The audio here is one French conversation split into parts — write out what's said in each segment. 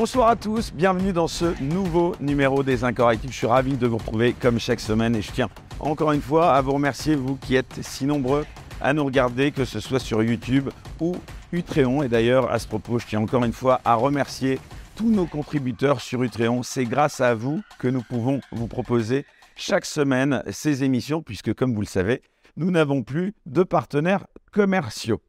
Bonsoir à tous, bienvenue dans ce nouveau numéro des Incorrectibles. Je suis ravi de vous retrouver comme chaque semaine et je tiens encore une fois à vous remercier, vous qui êtes si nombreux à nous regarder, que ce soit sur YouTube ou Utréon. Et d'ailleurs, à ce propos, je tiens encore une fois à remercier tous nos contributeurs sur Utréon. C'est grâce à vous que nous pouvons vous proposer chaque semaine ces émissions, puisque comme vous le savez, nous n'avons plus de partenaires commerciaux.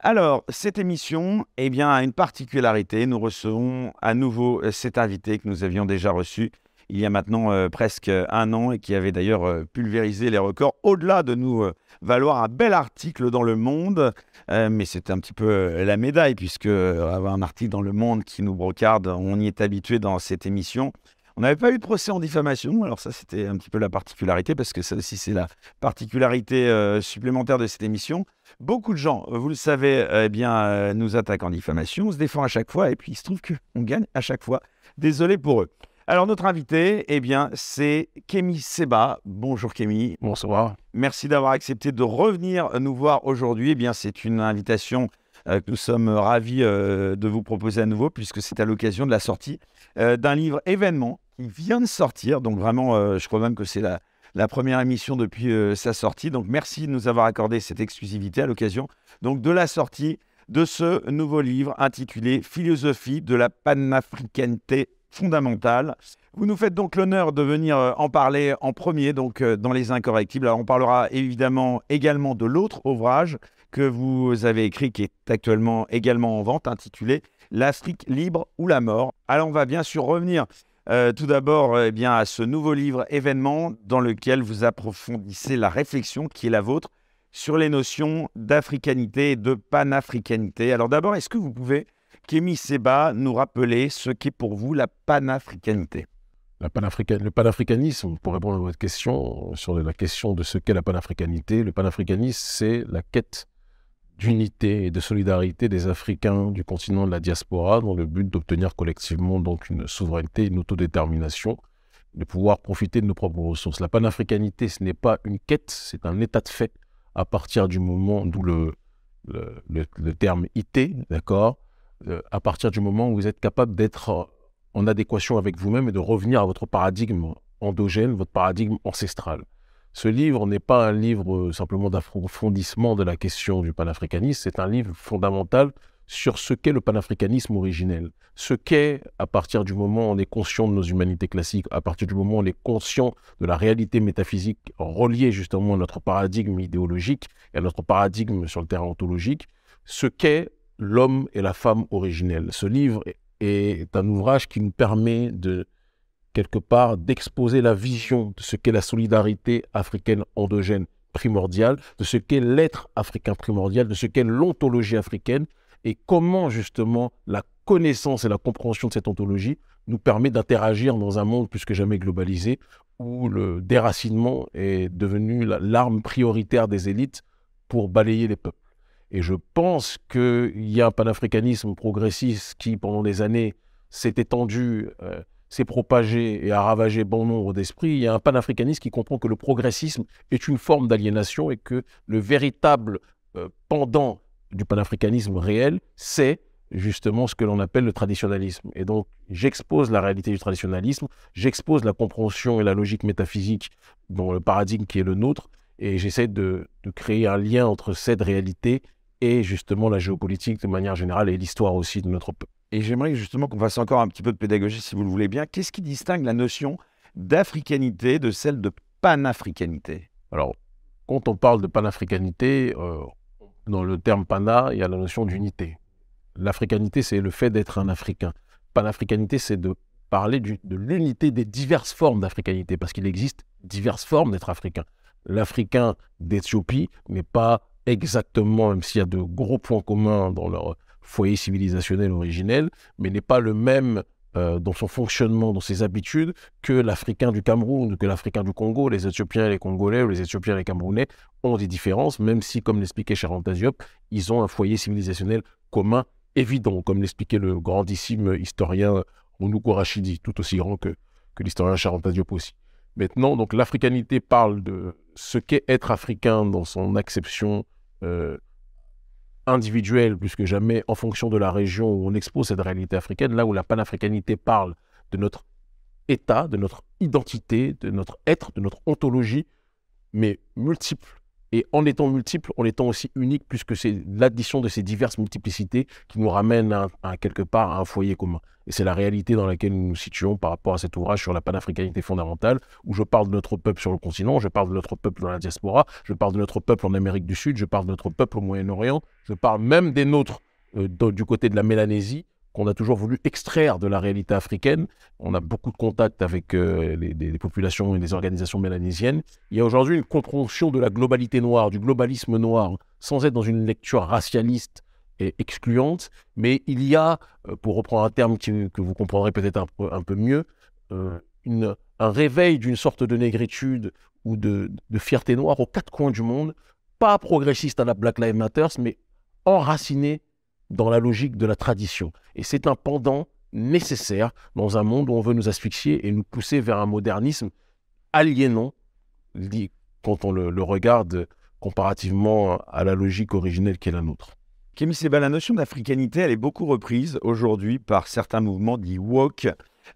Alors, cette émission eh bien, a une particularité. Nous recevons à nouveau euh, cet invité que nous avions déjà reçu il y a maintenant euh, presque un an et qui avait d'ailleurs euh, pulvérisé les records au-delà de nous valoir un bel article dans Le Monde. mais c'est un petit peu la médaille puisque avoir un article dans Le Monde qui nous brocarde, on y est habitué dans cette émission. On n'avait pas eu de procès en diffamation, alors ça c'était un petit peu la particularité, parce que ça aussi c'est la particularité euh, supplémentaire de cette émission. Beaucoup de gens, vous le savez, euh, eh bien, euh, nous attaquent en diffamation, on se défend à chaque fois, et puis il se trouve qu'on gagne à chaque fois. Désolé pour eux. Alors notre invité, eh bien, c'est Kémy Seba. Bonjour Kémy. Bonsoir. Merci d'avoir accepté de revenir nous voir aujourd'hui. Eh bien, c'est une invitation que nous sommes ravis de vous proposer à nouveau, puisque c'est à l'occasion de la sortie d'un livre événement il vient de sortir. Donc vraiment, euh, je crois même que c'est la, la, première émission depuis euh, sa sortie. Donc merci de nous avoir accordé cette exclusivité à l'occasion donc de la sortie de ce nouveau livre intitulé Philosophie de la panafricanité fondamentale. Vous nous faites donc l'honneur de venir euh, en parler en premier donc dans les incorrectibles. Alors on parlera évidemment également de l'autre ouvrage que vous avez écrit qui est actuellement également en vente intitulé L'Afrique libre ou la mort. Alors on va bien sûr revenir euh, tout d'abord, eh bien, à ce nouveau livre événement dans lequel vous approfondissez la réflexion qui est la vôtre sur les notions d'africanité et de panafricanité. Alors d'abord, est-ce que vous pouvez, Kémy Seba, nous rappeler ce qu'est pour vous la panafricanité? La Le panafricanisme, pour répondre à votre question, sur la question de ce qu'est la panafricanité, le panafricanisme, c'est la quête d'unité et de solidarité des Africains du continent de la diaspora dans le but d'obtenir collectivement donc une souveraineté, une autodétermination, de pouvoir profiter de nos propres ressources. La panafricanité, ce n'est pas une quête, c'est un état de fait à partir du moment d'où le, terme IT, d'accord, euh, à partir du moment où vous êtes capable d'être en adéquation avec vous-même et de revenir à votre paradigme endogène, votre paradigme ancestral. Ce livre n'est pas un livre euh, simplement d'approfondissement de la question du panafricanisme, c'est un livre fondamental sur ce qu'est le panafricanisme originel, ce qu'est, à partir du moment où on est conscient de nos humanités classiques, à partir du moment où on est conscient de la réalité métaphysique reliée justement à notre paradigme idéologique et à notre paradigme sur le terrain ontologique, ce qu'est l'homme et la femme originelle. Ce livre est un ouvrage qui nous permet de quelque part d'exposer la vision de ce qu'est la solidarité africaine endogène primordiale, de ce qu'est l'être africain primordial, de ce qu'est l'ontologie africaine et comment justement la connaissance et la compréhension de cette ontologie nous permet d'interagir dans un monde plus que jamais globalisé où le déracinement est devenu l'arme prioritaire des élites pour balayer les peuples. Et je pense qu'il y a un panafricanisme progressiste qui, pendant des années, s'est étendu euh, s'est propagé et a ravagé bon nombre d'esprits, il y a un panafricanisme qui comprend que le progressisme est une forme d'aliénation et que le véritable euh, pendant du panafricanisme réel, c'est justement ce que l'on appelle le traditionnalisme. Et donc, j'expose la réalité du traditionnalisme, j'expose la compréhension et la logique métaphysique dans le paradigme qui est le nôtre, et j'essaie de, de créer un lien entre cette réalité et justement la géopolitique de manière générale et l'histoire aussi de notre peuple. Et j'aimerais justement qu'on fasse encore un petit peu de pédagogie, si vous le voulez bien. Qu'est-ce qui distingue la notion d'africanité de celle de panafricanité? Alors, quand on parle de panafricanité, euh, dans le terme pana, il y a la notion d'unité. L'africanité, c'est le fait d'être un Africain. Panafricanité, c'est de parler de l'unité des diverses formes d'africanité, parce qu'il existe diverses formes d'être africain. L'Africain d'Éthiopie n'est pas exactement, même s'il y a de gros points communs dans leur foyer civilisationnel originel, mais n'est pas le même euh, dans son fonctionnement, dans ses habitudes, que l'Africain du Cameroun, que l'Africain du Congo, les Éthiopiens et les Congolais ou les Éthiopiens et les Camerounais ont des différences, même si, comme l'expliquait Charanta Diop, ils ont un foyer civilisationnel commun évident, comme l'expliquait le grandissime historien Ounouko Rachidi, tout aussi grand que, que l'historien Charanta Diop aussi. Maintenant, donc l'africanité parle de ce qu'est être africain dans son acception euh, individuelle plus que jamais en fonction de la région où on expose cette réalité africaine, là où la panafricanité parle de notre état, de notre identité, de notre être, de notre ontologie, mais multiple et en étant multiple, en étant aussi unique, puisque c'est l'addition de ces diverses multiplicités qui nous ramène à, quelque part à un foyer commun. Et c'est la réalité dans laquelle nous nous situons par rapport à cet ouvrage sur la panafricanité fondamentale, où je parle de notre peuple sur le continent, je parle de notre peuple dans la diaspora, je parle de notre peuple en Amérique du Sud, je parle de notre peuple au Moyen-Orient, je parle même des nôtres euh, du côté de la Mélanésie, qu'on a toujours voulu extraire de la réalité africaine. On a beaucoup de contacts avec euh, les, populations et les organisations mélanésiennes. Il y a aujourd'hui une compréhension de la globalité noire, du globalisme noir, sans être dans une lecture racialiste et excluante, mais il y a, euh, pour reprendre un terme que vous comprendrez peut-être un, peu mieux, euh, un réveil d'une sorte de négritude ou de, de fierté noire aux quatre coins du monde, pas progressiste à la Black Lives Matter, mais enraciné dans la logique de la tradition. Et c'est un pendant nécessaire dans un monde où on veut nous asphyxier et nous pousser vers un modernisme aliénant quand on le, regarde comparativement à la logique originelle qui est la nôtre. Kémy Seba, la notion d'africanité, elle est beaucoup reprise aujourd'hui par certains mouvements dits woke,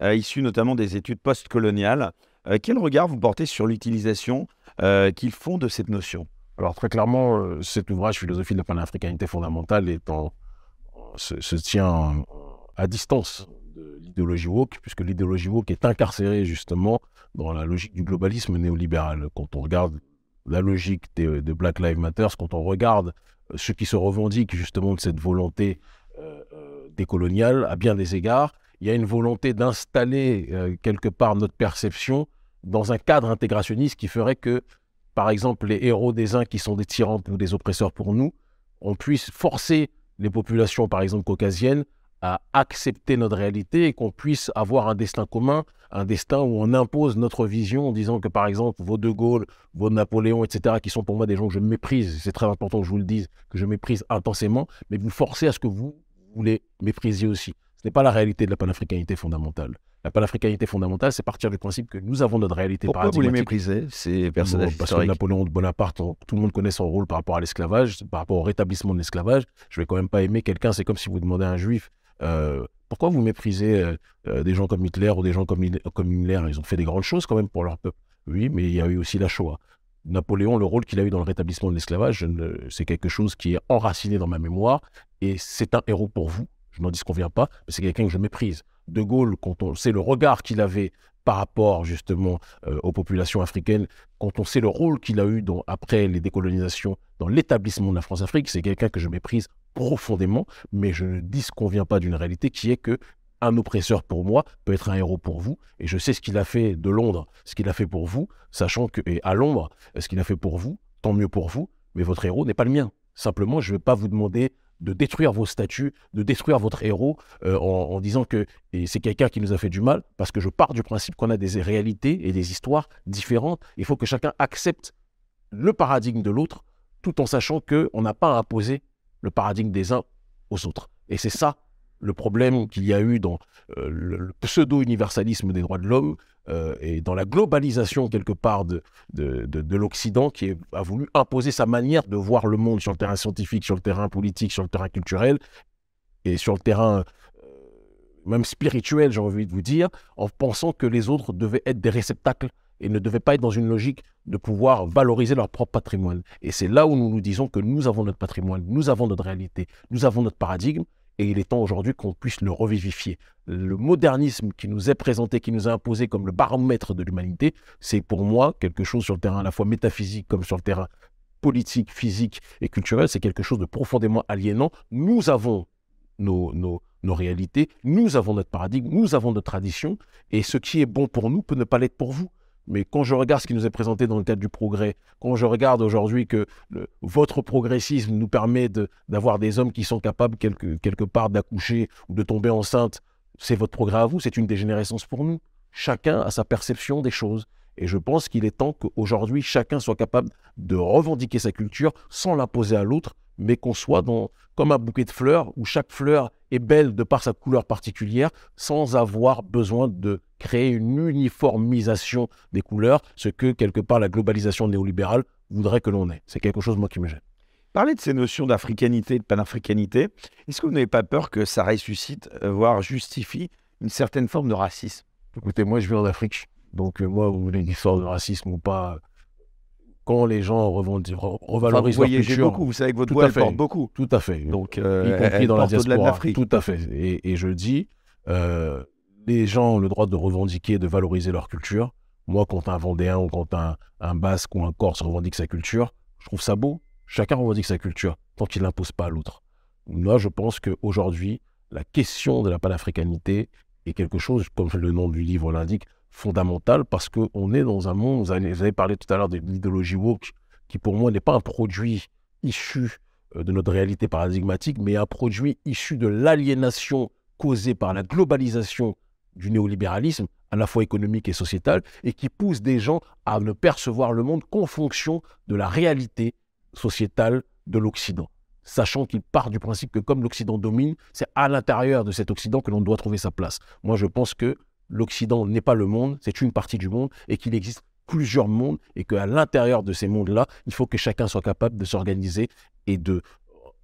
euh, issus notamment des études postcoloniales. Euh, quel regard vous portez sur l'utilisation euh, qu'ils font de cette notion? Alors très clairement, cet ouvrage, Philosophie de la panafricanité fondamentale, est en, se, tient à distance de l'idéologie woke, puisque l'idéologie woke est incarcérée justement dans la logique du globalisme néolibéral. Quand on regarde la logique de, Black Lives Matter, quand on regarde ceux qui se revendiquent justement de cette volonté euh, euh, décoloniale, à bien des égards, il y a une volonté d'installer euh, quelque part notre perception dans un cadre intégrationniste qui ferait que, par exemple, les héros des uns qui sont des tyrans ou des oppresseurs pour nous, on puisse forcer les populations, par exemple, caucasiennes, à accepter notre réalité et qu'on puisse avoir un destin commun, un destin où on impose notre vision en disant que, par exemple, vos De Gaulle, vos Napoléon, etc., qui sont pour moi des gens que je méprise, c'est très important que je vous le dise, que je méprise intensément, mais vous forcez à ce que vous, vous les méprisiez aussi. Ce n'est pas la réalité de la panafricanité fondamentale. La panafricanité fondamentale, c'est partir du principe que nous avons notre réalité Pourquoi vous les méprisez, ces personnages Parce que Napoléon Bonaparte, tout le monde connaît son rôle par rapport à l'esclavage, par rapport au rétablissement de l'esclavage. Je vais quand même pas aimer quelqu'un, c'est comme si vous demandez à un juif euh, pourquoi vous méprisez euh, euh, des gens comme Hitler ou des gens comme, comme Himmler? Ils ont fait des grandes choses quand même pour leur peuple. Oui, mais il y a eu aussi la Shoah. Napoléon, le rôle qu'il a eu dans le rétablissement de l'esclavage, c'est quelque chose qui est enraciné dans ma mémoire et c'est un héros pour vous. Je n'en dis qu'on vient pas, mais c'est quelqu'un que je méprise. De Gaulle, quand on sait le regard qu'il avait par rapport justement euh, aux populations africaines, quand on sait le rôle qu'il a eu après les décolonisations dans l'établissement de la France-Afrique, c'est quelqu'un que je méprise profondément, mais je ne dis qu'on vient pas d'une réalité qui est que un oppresseur pour moi peut être un héros pour vous, et je sais ce qu'il a fait de Londres, ce qu'il a fait pour vous, sachant que, et à Londres, ce qu'il a fait pour vous, tant mieux pour vous, mais votre héros n'est pas le mien. Simplement, je ne vais pas vous demander de détruire vos statuts, de détruire votre héros euh, en, disant que c'est quelqu'un qui nous a fait du mal, parce que je pars du principe qu'on a des réalités et des histoires différentes. Il faut que chacun accepte le paradigme de l'autre, tout en sachant qu'on n'a pas à imposer le paradigme des uns aux autres. Et c'est ça le problème qu'il y a eu dans euh, le, pseudo-universalisme des droits de l'homme euh, et dans la globalisation quelque part de, de, l'Occident qui a voulu imposer sa manière de voir le monde sur le terrain scientifique, sur le terrain politique, sur le terrain culturel et sur le terrain euh, même spirituel, j'ai envie de vous dire, en pensant que les autres devaient être des réceptacles et ne devaient pas être dans une logique de pouvoir valoriser leur propre patrimoine. Et c'est là où nous nous disons que nous avons notre patrimoine, nous avons notre réalité, nous avons notre paradigme, et il est temps aujourd'hui qu'on puisse le revivifier. Le modernisme qui nous est présenté, qui nous est imposé comme le baromètre de l'humanité, c'est pour moi quelque chose sur le terrain à la fois métaphysique comme sur le terrain politique, physique et culturel, c'est quelque chose de profondément aliénant. Nous avons nos, nos, nos, réalités, nous avons notre paradigme, nous avons notre tradition, et ce qui est bon pour nous peut ne pas l'être pour vous. Mais quand je regarde ce qui nous est présenté dans le cadre du progrès, quand je regarde aujourd'hui que votre progressisme nous permet d'avoir des hommes qui sont capables quelque, part d'accoucher ou de tomber enceinte, c'est votre progrès à vous, c'est une dégénérescence pour nous. Chacun a sa perception des choses. Et je pense qu'il est temps qu'aujourd'hui, chacun soit capable de revendiquer sa culture sans l'imposer à l'autre, mais qu'on soit comme un bouquet de fleurs où chaque fleur est belle de par sa couleur particulière, sans avoir besoin de créer une uniformisation des couleurs, ce que quelque part la globalisation néolibérale voudrait que l'on ait. C'est quelque chose, moi, qui me gêne. Parlez de ces notions d'africanité, de panafricanité. Est-ce que vous n'avez pas peur que ça ressuscite, euh, voire justifie une certaine forme de racisme? Écoutez, moi, je viens d'Afrique. Donc, euh, moi, vous voulez l'histoire de racisme ou pas Quand les gens revalorisent enfin, vous voyagez beaucoup, vous savez que votre voix, porte beaucoup. Tout à fait. Donc, euh, y compris dans la diaspora. Tout à fait. Et, et je dis, euh, les gens ont le droit de revendiquer, de valoriser leur culture. Moi, quand un Vendéen ou quand un, Basque ou un Corse revendique sa culture, je trouve ça beau. Chacun revendique sa culture tant qu'il n'impose pas à l'autre. Moi, je pense qu'aujourd'hui, la question de la panafricanité est quelque chose, comme le nom du livre l'indique, fondamental parce qu'on est dans un monde, vous avez, parlé tout à l'heure de l'idéologie woke, qui pour moi n'est pas un produit issu euh, de notre réalité paradigmatique, mais un produit issu de l'aliénation causée par la globalisation du néolibéralisme, à la fois économique et sociétal, et qui pousse des gens à ne percevoir le monde qu'en fonction de la réalité sociétale de l'Occident sachant qu'il part du principe que comme l'Occident domine, c'est à l'intérieur de cet Occident que l'on doit trouver sa place. Moi, je pense que l'Occident n'est pas le monde, c'est une partie du monde, et qu'il existe plusieurs mondes, et qu'à l'intérieur de ces mondes-là, il faut que chacun soit capable de s'organiser et de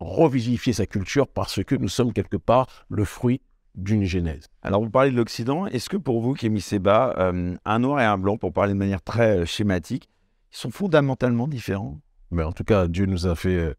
revivifier sa culture parce que nous sommes quelque part le fruit d'une genèse. Alors vous parlez de l'Occident, est-ce que pour vous, Kémy Seba, euh, un noir et un blanc, pour parler de manière très euh, schématique, ils sont fondamentalement différents? Mais en tout cas, Dieu nous a fait... Euh,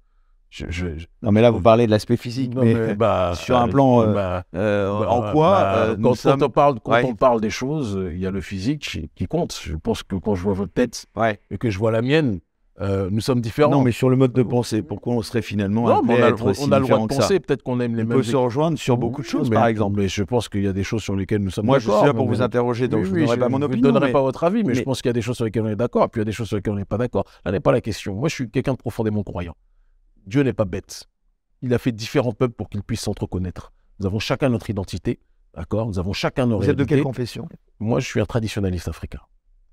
non, mais là, vous parlez de l'aspect physique. mais, bah, sur un plan. Euh, bah, euh, bah, en quoi bah, Quand, on, parle, quand on parle des choses, il y a le physique qui compte. Je pense que quand je vois votre tête et que je vois la mienne, nous sommes différents. Non, mais sur le mode de pensée, pourquoi on serait finalement non, on, a, on a le droit de penser, peut-être qu'on aime les on mêmes. On peut se rejoindre sur beaucoup de choses, par exemple. Mais je pense qu'il y a des choses sur lesquelles nous sommes d'accord. Moi, je suis là pour vous interroger, donc je ne donnerai pas mon opinion. Je ne donnerai pas votre avis, mais, je pense qu'il y a des choses sur lesquelles on est d'accord, et puis il y a des choses sur lesquelles on n'est pas d'accord. Là n'est pas la question. Moi, je suis quelqu'un de profondément croyant. Dieu n'est pas bête il a fait différents peuples pour qu'ils puissent s'entreconnaître. Nous avons chacun notre identité, d'accord? Nous avons chacun nos Vous êtes de quelle confession? Moi, je suis un traditionnaliste africain.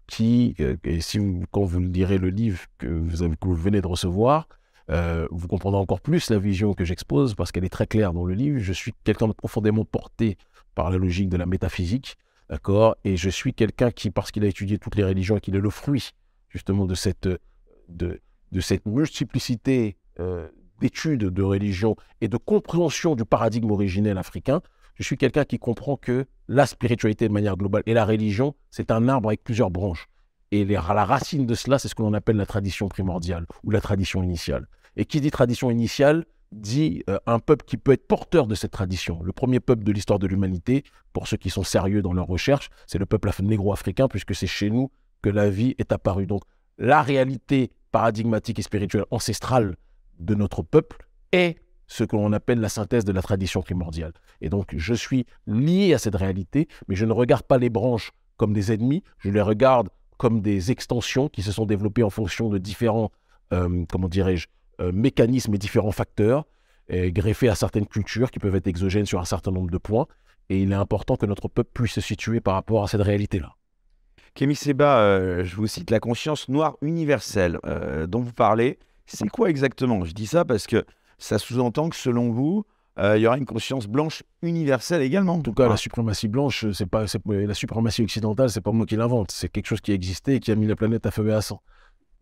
Qui, euh, et si quand vous lirez le livre que vous, vous venez de recevoir, euh, vous comprendrez encore plus la vision que j'expose parce qu'elle est très claire dans le livre. Je suis quelqu'un de profondément porté par la logique de la métaphysique, d'accord Et je suis quelqu'un qui, parce qu'il a étudié toutes les religions qu'il est le fruit justement de cette, de, de cette multiplicité euh, d'études de religion et de compréhension du paradigme originel africain, je suis quelqu'un qui comprend que la spiritualité de manière globale et la religion, c'est un arbre avec plusieurs branches. Et la racine de cela, c'est ce que l'on appelle la tradition primordiale ou la tradition initiale. Et qui dit tradition initiale dit euh, un peuple qui peut être porteur de cette tradition. Le premier peuple de l'histoire de l'humanité, pour ceux qui sont sérieux dans leur recherche, c'est le peuple négro-africain, puisque c'est chez nous que la vie est apparue. Donc la réalité paradigmatique et spirituelle ancestrale de notre peuple est ce que l'on appelle la synthèse de la tradition primordiale. Et donc, je suis lié à cette réalité, mais je ne regarde pas les branches comme des ennemis, je les regarde comme des extensions qui se sont développées en fonction de différents, euh, comment dirais-je, euh, mécanismes et différents facteurs, greffés à certaines cultures qui peuvent être exogènes sur un certain nombre de points. Et il est important que notre peuple puisse se situer par rapport à cette réalité-là. Kémy Seba, euh, je vous cite la conscience noire universelle dont vous parlez. C'est quoi exactement? Je dis ça parce que ça sous-entend que selon vous, euh, il y aura une conscience blanche universelle également. En tout cas, la suprématie blanche, c'est pas la suprématie occidentale, c'est pas moi qui l'invente, c'est quelque chose qui existait et qui a mis la planète à feu et à sang.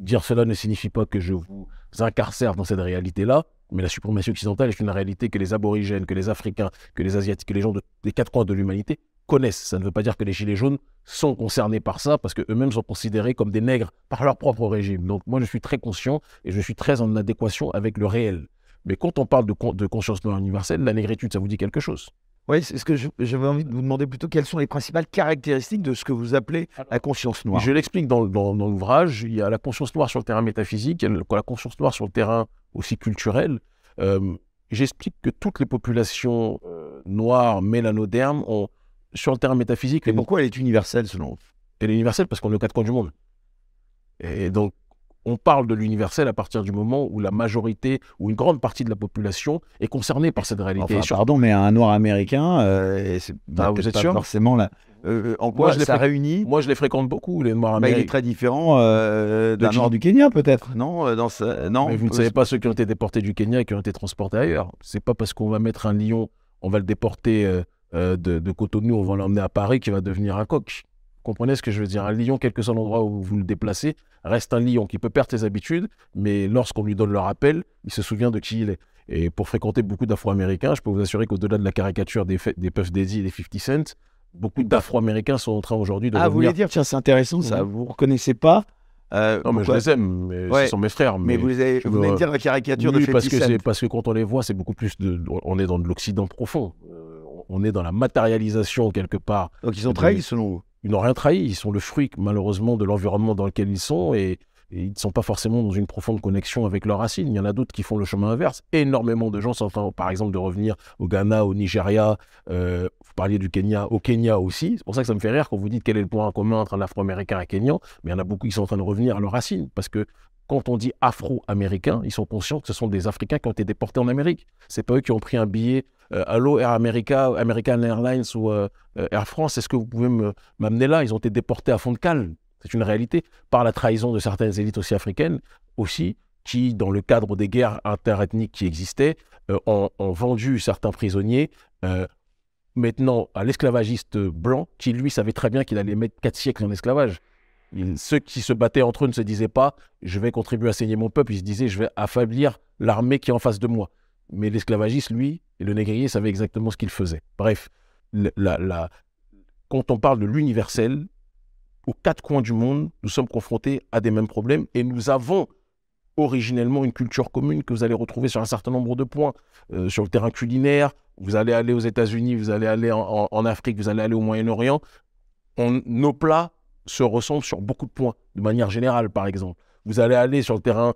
Dire cela ne signifie pas que je vous incarcère dans cette réalité-là, mais la suprématie occidentale est une réalité que les aborigènes, que les Africains, que les Asiatiques, que les gens des quatre coins de l'humanité connaissent. Ça ne veut pas dire que les Gilets jaunes sont concernés par ça, parce qu'eux-mêmes sont considérés comme des nègres par leur propre régime. Donc moi, je suis très conscient et je suis très en adéquation avec le réel. Mais quand on parle de, de conscience noire universelle, la négritude, ça vous dit quelque chose? Oui, c'est ce que j'avais envie de vous demander plutôt quelles sont les principales caractéristiques de ce que vous appelez la conscience noire? Je l'explique dans, dans, l'ouvrage. Il y a la conscience noire sur le terrain métaphysique, il y a la conscience noire sur le terrain aussi culturel. Euh, j'explique que toutes les populations euh, noires mélanodermes ont, sur le terrain métaphysique. Et pourquoi elle est universelle selon vous? Elle est universelle parce qu'on est aux quatre coins du monde. Et donc, on parle de l'universel à partir du moment où la majorité ou une grande partie de la population est concernée par cette réalité. Pardon, mais un noir américain, euh, c'est ah, vous êtes sûr forcément là. Euh, en quoi moi, je ça réunit Moi, je les fréquente beaucoup, les noirs américains. Bah, il est très différent euh, d'un noir du Kenya, peut-être, non dans Non. Mais vous ne savez pas ceux qui ont été déportés du Kenya et qui ont été transportés ailleurs. C'est pas parce qu'on va mettre un lion, on va le déporter euh, de, Cotonou, on va l'emmener à Paris, qui va devenir un coq. Comprenez ce que je veux dire Un lion, quel que soit l'endroit où vous le déplacez, reste un lion qui peut perdre ses habitudes, mais lorsqu'on lui donne le rappel, il se souvient de qui il est. Et pour fréquenter beaucoup d'Afro-Américains, je peux vous assurer qu'au-delà de la caricature des, des Puff Daddy et des 50 Cent, beaucoup d'Afro-Américains sont en train aujourd'hui de Ah, vous voulez dire, tiens, c'est intéressant ça, Mhm. vous reconnaissez pas euh, Non, mais je les aime, mais Ouais. ce sont mes frères. Mais vous, avez, vous me- dire la caricature oui, de parce 50 que, c'est- Cent. parce que quand on les voit, c'est beaucoup plus de. On est dans de l'Occident profond. Euh, on est dans la matérialisation quelque part. Donc ils ont de- trahi selon vous Ils n'ont rien trahi. Ils sont le fruit, malheureusement, de l'environnement dans lequel ils sont et, ils ne sont pas forcément dans une profonde connexion avec leurs racines. Il y en a d'autres qui font le chemin inverse. Énormément de gens sont en train, par exemple, de revenir au Ghana, au Nigeria. euh, vous parliez du Kenya, au Kenya aussi. C'est pour ça que ça me fait rire quand vous dites quel est le point commun entre un Afro-Américain et un Kenyan. Mais il y en a beaucoup qui sont en train de revenir à leurs racines parce que quand on dit afro-américains, ils sont conscients que ce sont des Africains qui ont été déportés en Amérique. C'est pas eux qui ont pris un billet Allo Air America, American Airlines ou euh, euh, Air France. Est-ce que vous pouvez me- m'amener là? Ils ont été déportés à fond de cale. C'est une réalité par la trahison de certaines élites aussi africaines aussi qui, dans le cadre des guerres interethniques qui existaient, euh, ont, vendu certains prisonniers euh, maintenant à l'esclavagiste blanc qui, lui, savait très bien qu'il allait mettre quatre siècles en esclavage. Ceux qui se battaient entre eux ne se disaient pas je vais contribuer à saigner mon peuple, ils se disaient je vais affaiblir l'armée qui est en face de moi. Mais l'esclavagiste, lui, et le négrier savaient exactement ce qu'il faisait. Bref, quand on parle de l'universel, aux quatre coins du monde, nous sommes confrontés à des mêmes problèmes et nous avons originellement une culture commune que vous allez retrouver sur un certain nombre de points. Euh, sur le terrain culinaire, vous allez aller aux États-Unis, vous allez aller en, Afrique, vous allez aller au Moyen-Orient. Nos plats se ressemblent sur beaucoup de points, de manière générale, par exemple. Vous allez aller sur le terrain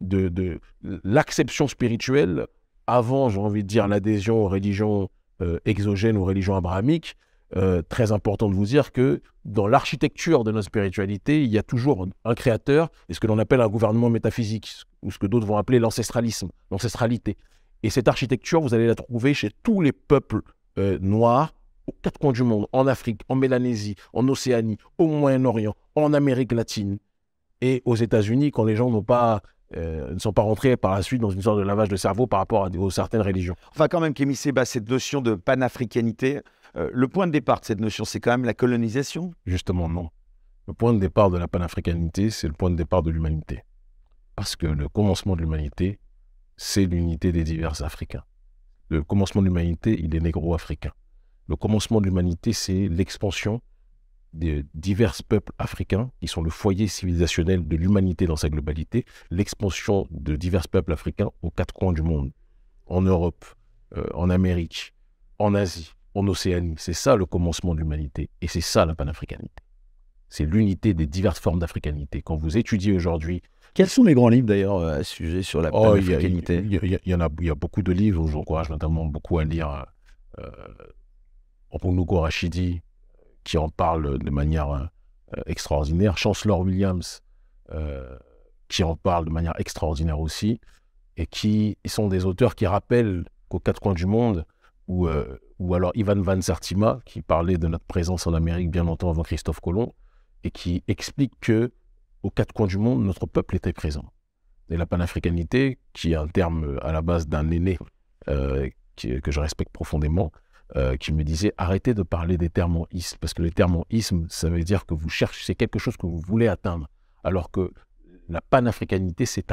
de l'acception spirituelle, avant, j'ai envie de dire, l'adhésion aux religions euh, exogènes, aux religions abrahamiques. Euh, très important de vous dire que dans l'architecture de notre spiritualité, il y a toujours un créateur et ce que l'on appelle un gouvernement métaphysique, ou ce que d'autres vont appeler l'ancestralisme, l'ancestralité. Et cette architecture, vous allez la trouver chez tous les peuples euh, noirs aux quatre coins du monde, en Afrique, en Mélanésie, en Océanie, au Moyen-Orient, en Amérique latine et aux États-Unis quand les gens n'ont pas, euh, ne sont pas rentrés par la suite dans une sorte de lavage de cerveau par rapport à, aux certaines religions. Enfin, quand même, Kémy Seba, cette notion de panafricanité, euh, le point de départ de cette notion, c'est quand même la colonisation? Justement, non. Le point de départ de la panafricanité, c'est le point de départ de l'humanité. Parce que le commencement de l'humanité, c'est l'unité des divers Africains. Le commencement de l'humanité, il est négro-africain. Le commencement de l'humanité, c'est l'expansion des divers peuples africains qui sont le foyer civilisationnel de l'humanité dans sa globalité, l'expansion de divers peuples africains aux quatre coins du monde, en Europe, euh, en Amérique, en Asie, en Océanie. C'est ça le commencement de l'humanité et c'est ça la panafricanité. C'est l'unité des diverses formes d'africanité. Quand vous étudiez aujourd'hui Quels sont les grands livres d'ailleurs euh, à ce sujet sur la Oh, panafricanité? il y a- il y a- il y en a, il y a beaucoup de livres. Je vous encourage notamment beaucoup à lire euh, Rashidi, qui en parle de manière euh, extraordinaire. Chancellor Williams, euh, qui en parle de manière extraordinaire aussi. Et qui sont des auteurs qui rappellent qu'aux quatre coins du monde, ou, euh, alors Ivan Van Sertima, qui parlait de notre présence en Amérique bien longtemps avant Christophe Colomb, et qui explique que aux quatre coins du monde, notre peuple était présent et la panafricanité, qui est un terme euh, à la base d'un aîné euh, que je respecte profondément, euh, qui me disait arrêtez de parler des isme, parce que les isme, ça veut dire que vous cherchez, c'est quelque chose que vous voulez atteindre, alors que la panafricanité, c'est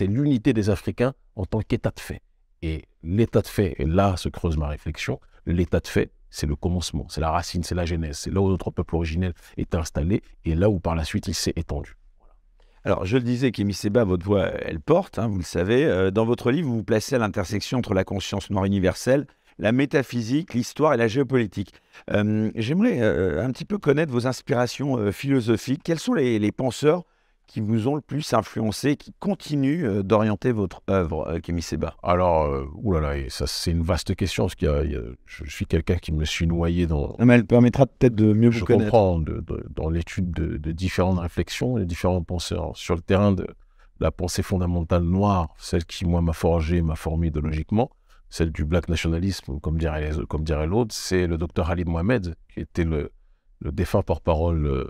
l'unité des Africains en tant qu'état de fait. Et l'état de fait, et là se creuse ma réflexion, l'état de fait, c'est le commencement, c'est la racine, c'est la genèse, c'est là où notre peuple originel est installé, et là où par la suite il s'est étendu. Alors, je le disais, Kémy Seba, votre voix, elle porte, hein, vous le savez. Euh, dans votre livre, vous vous placez à l'intersection entre la conscience noire universelle, la métaphysique, l'histoire et la géopolitique. Euh, J'aimerais euh, un petit peu connaître vos inspirations euh, philosophiques. Quels sont les, les penseurs qui vous ont le plus influencé, qui continuent euh, d'orienter votre œuvre, euh, Kémy Seba Alors, euh, oulala, ça c'est une vaste question, parce a- je suis quelqu'un qui me suis noyé dans, Non, mais Elle permettra peut-être de mieux je vous connaître. comprends, de- de- dans l'étude de, de différentes réflexions et différents penseurs sur le terrain de la pensée fondamentale noire, celle qui, moi, m'a forgé, m'a formé idéologiquement, celle du black nationalisme, comme dirait, comme dirait l'autre, c'est le docteur Khalid Mohamed, qui était le, le défunt porte-parole euh,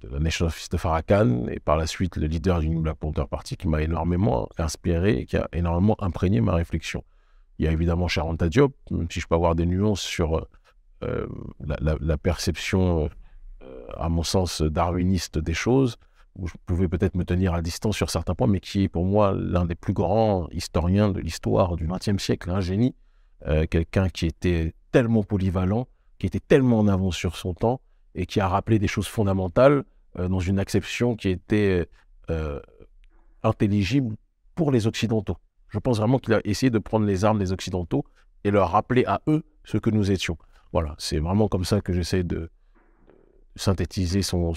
de la Nation of East Farrakhan, et par la suite le leader du New Black Panther Party, qui m'a énormément inspiré et qui a énormément imprégné ma réflexion. Il y a évidemment Charanta Diop, même si je peux avoir des nuances sur euh, euh, la perception à mon sens, darwiniste des choses, où je pouvais peut-être me tenir à distance sur certains points, mais qui est pour moi l'un des plus grands historiens de l'histoire du XXe siècle, un génie, quelqu'un qui était tellement polyvalent, qui était tellement en avance sur son temps, et qui a rappelé des choses fondamentales dans une acception qui était intelligible pour les Occidentaux. Je pense vraiment qu'il a essayé de prendre les armes des Occidentaux et leur rappeler à eux ce que nous étions. Voilà, c'est vraiment comme ça que j'essaie de synthétiser son,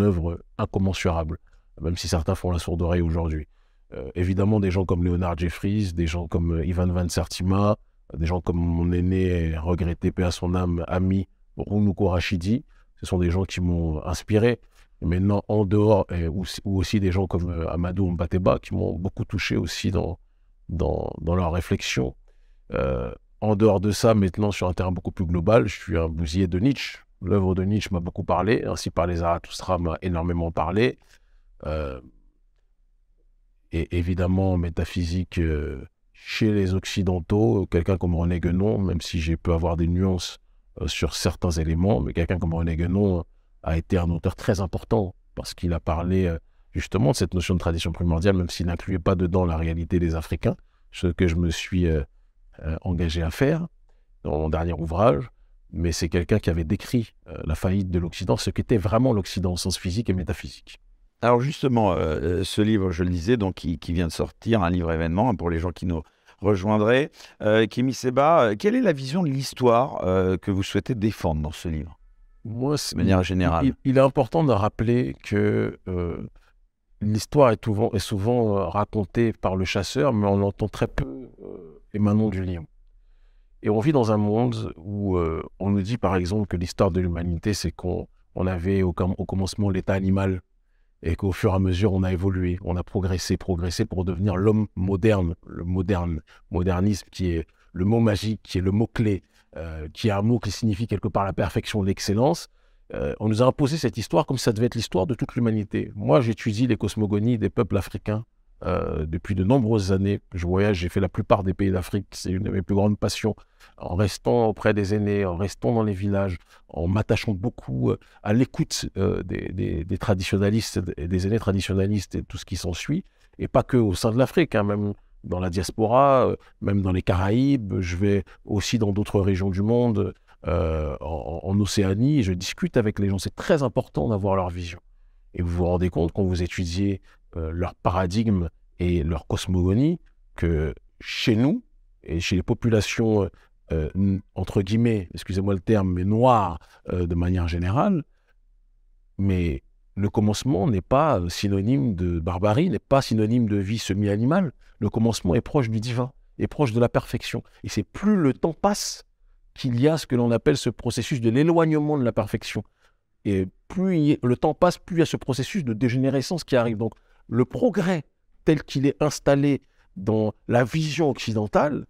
œuvre incommensurable, même si certains font la sourde oreille aujourd'hui. Euh, évidemment, des gens comme Leonard Jeffries, des gens comme euh, Ivan Van Sertima, des gens comme mon aîné regretté, paix à son âme, ami Runuko Rashidi, ce sont des gens qui m'ont inspiré. Maintenant, en dehors, ou, aussi des gens comme euh, Amadou Mbateba, qui m'ont beaucoup touché aussi dans, dans, dans leur réflexion. En dehors de ça, maintenant, sur un terrain beaucoup plus global, je suis un bousier de Nietzsche. L'œuvre de Nietzsche m'a beaucoup parlé, ainsi par les Zarathustra m'a énormément parlé. Euh, et évidemment, métaphysique euh, chez les Occidentaux, quelqu'un comme René Guénon, même si j'ai pu avoir des nuances sur certains éléments, mais quelqu'un comme René Guénon a été un auteur très important parce qu'il a parlé justement de cette notion de tradition primordiale, même s'il n'incluait pas dedans la réalité des Africains, ce que je me suis euh, euh, engagé à faire dans mon dernier ouvrage. Mais c'est quelqu'un qui avait décrit euh, la faillite de l'Occident, ce qu'était vraiment l'Occident au sens physique et métaphysique. Alors justement, ce livre, je le disais, donc qui, vient de sortir, un livre événement hein, pour les gens qui nous rejoindraient. Kémy Seba, quelle est la vision de l'histoire que vous souhaitez défendre dans ce livre Moi, de manière générale? Il, est important de rappeler que l'histoire est, est, souvent euh, racontée par le chasseur, mais on entend très peu euh, émanant du lion. Et on vit dans un monde où euh, on nous dit par exemple que l'histoire de l'humanité, c'est qu'on on avait au, commencement l'état animal et qu'au fur et à mesure, on a évolué, on a progressé, progressé pour devenir l'homme moderne, le moderne, modernisme qui est le mot magique, qui est le mot-clé, qui est un mot qui signifie quelque part la perfection, l'excellence. Euh, on nous a imposé cette histoire comme ça devait être l'histoire de toute l'humanité. Moi, j'étudie les cosmogonies des peuples africains euh, depuis de nombreuses années. Je voyage, j'ai fait la plupart des pays d'Afrique. C'est une de mes plus grandes passions. En restant auprès des aînés, en restant dans les villages, en m'attachant beaucoup euh, à l'écoute des, traditionalistes et des aînés traditionalistes et tout ce qui s'ensuit. Et pas que au sein de l'Afrique, hein, même dans la diaspora, même dans les Caraïbes. Je vais aussi dans d'autres régions du monde. Euh, en, Océanie, je discute avec les gens. C'est très important d'avoir leur vision. Et vous vous rendez compte quand vous étudiez euh, leur paradigme et leur cosmogonie que chez nous et chez les populations, euh, entre guillemets, excusez-moi le terme, mais noires de manière générale, mais le commencement n'est pas synonyme de barbarie, n'est pas synonyme de vie semi-animale. Le commencement est proche du divin, est proche de la perfection. Et c'est plus le temps passe, qu'il y a ce que l'on appelle ce processus de l'éloignement de la perfection. Et plus le temps passe, plus il y a ce processus de dégénérescence qui arrive. Donc le progrès tel qu'il est installé dans la vision occidentale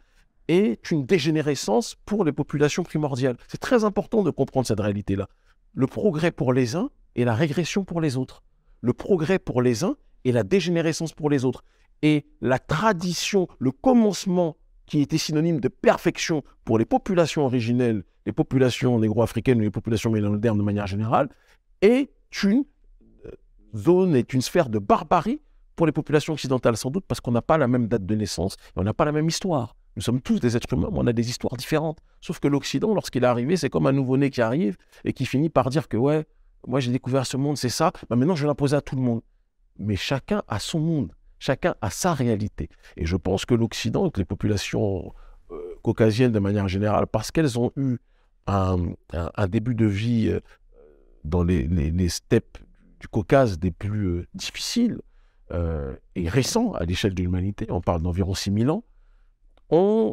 est une dégénérescence pour les populations primordiales. C'est très important de comprendre cette réalité-là. Le progrès pour les uns et la régression pour les autres. Le progrès pour les uns et la dégénérescence pour les autres. Et la tradition, le commencement qui était synonyme de perfection pour les populations originelles, les populations négro-africaines les populations modernes de manière générale, est une zone, est une sphère de barbarie pour les populations occidentales, sans doute parce qu'on n'a pas la même date de naissance et on n'a pas la même histoire. Nous sommes tous des êtres humains, mais on a des histoires différentes. Sauf que l'Occident, lorsqu'il est arrivé, c'est comme un nouveau-né qui arrive et qui finit par dire que, ouais, moi j'ai découvert ce monde, c'est ça, bah, maintenant je vais l'imposer à tout le monde. Mais chacun a son monde. Chacun a sa réalité. Et je pense que l'Occident, que les populations euh, caucasiennes de manière générale, parce qu'elles ont eu un, début de vie euh, dans les, steppes Caucase des plus euh, difficiles et récents à l'échelle de l'humanité, on parle d'environ 6000 ans, ont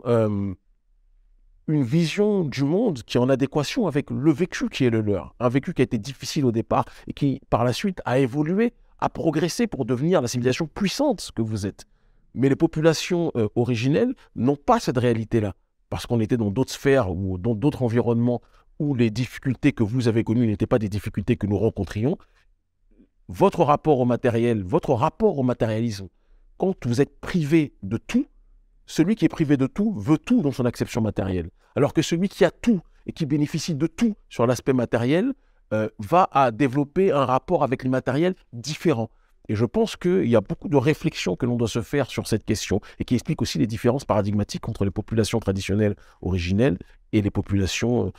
une vision du monde qui est en adéquation avec le vécu qui est le leur. Un vécu qui a été difficile au départ et qui, par la suite, a évolué à progresser pour devenir la civilisation puissante que vous êtes. Mais les populations euh, originelles n'ont pas cette réalité-là, parce qu'on était dans d'autres sphères ou dans d'autres environnements où les difficultés que vous avez connues n'étaient pas des difficultés que nous rencontrions. Votre rapport au matériel, votre rapport au matérialisme, quand vous êtes privé de tout, celui qui est privé de tout veut tout dans son acception matérielle. Alors que celui qui a tout et qui bénéficie de tout sur l'aspect matériel euh, va à développer un rapport avec l'immatériel différent. Et je pense qu'il y a beaucoup de réflexions que l'on doit se faire sur cette question et qui expliquent aussi les différences paradigmatiques entre les populations traditionnelles originelles et les populations euh,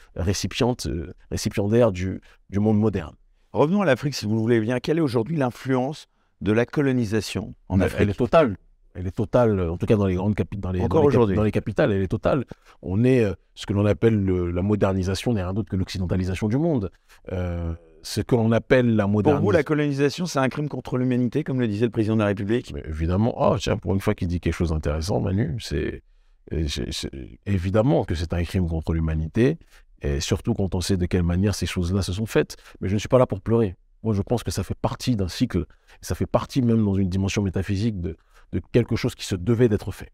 euh, récipiendaires du monde moderne. Revenons à l'Afrique, si vous le voulez bien. Quelle est aujourd'hui l'influence de la colonisation en Afrique Elle est totale. Elle est totale, en tout cas dans les grandes capitales, dans les, Encore dans les cap- aujourd'hui. dans les capitales, elle est totale. On est euh, ce que l'on appelle le- la modernisation n'est rien d'autre que l'occidentalisation du monde. Euh, ce que l'on appelle la Pour vous, modernisation. la colonisation, c'est un crime contre l'humanité, comme le disait le président de la République? Mais évidemment, oh, tiens, pour une fois qu'il dit quelque chose d'intéressant, Manu, c'est c'est- évidemment que c'est un crime contre l'humanité, et surtout quand on sait de quelle manière ces choses-là se sont faites. Mais je ne suis pas là pour pleurer. Moi, je pense que ça fait partie d'un cycle, ça fait partie même dans une dimension métaphysique de, quelque chose qui se devait d'être fait.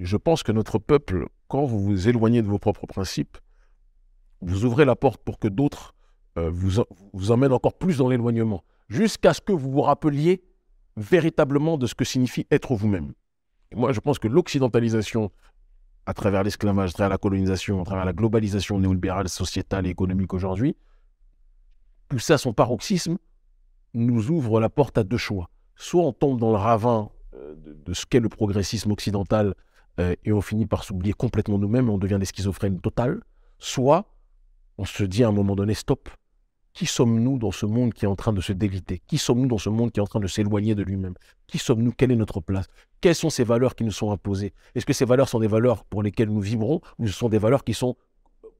Je pense que notre peuple, quand vous vous éloignez de vos propres principes, vous ouvrez la porte pour que d'autres euh, vous, vous emmènent encore plus dans l'éloignement, jusqu'à ce que vous vous rappeliez véritablement de ce que signifie être vous-même. Et moi, je pense que l'occidentalisation, à travers l'esclavage, à travers la colonisation, à travers la globalisation néolibérale, sociétale et économique aujourd'hui, tout ça, son paroxysme, nous ouvre la porte à deux choix. Soit on tombe dans le ravin euh, de, ce qu'est le progressisme occidental euh, et on finit par s'oublier complètement nous-mêmes on devient des schizophrènes totales. Soit on se dit à un moment donné, stop, qui sommes-nous dans ce monde qui est en train de se déliter Qui sommes-nous dans ce monde qui est en train de s'éloigner de lui-même? Qui sommes-nous? Quelle est notre place? Quelles sont ces valeurs qui nous sont imposées? Est-ce que ces valeurs sont des valeurs pour lesquelles nous vibrons ou ce sont des valeurs qui sont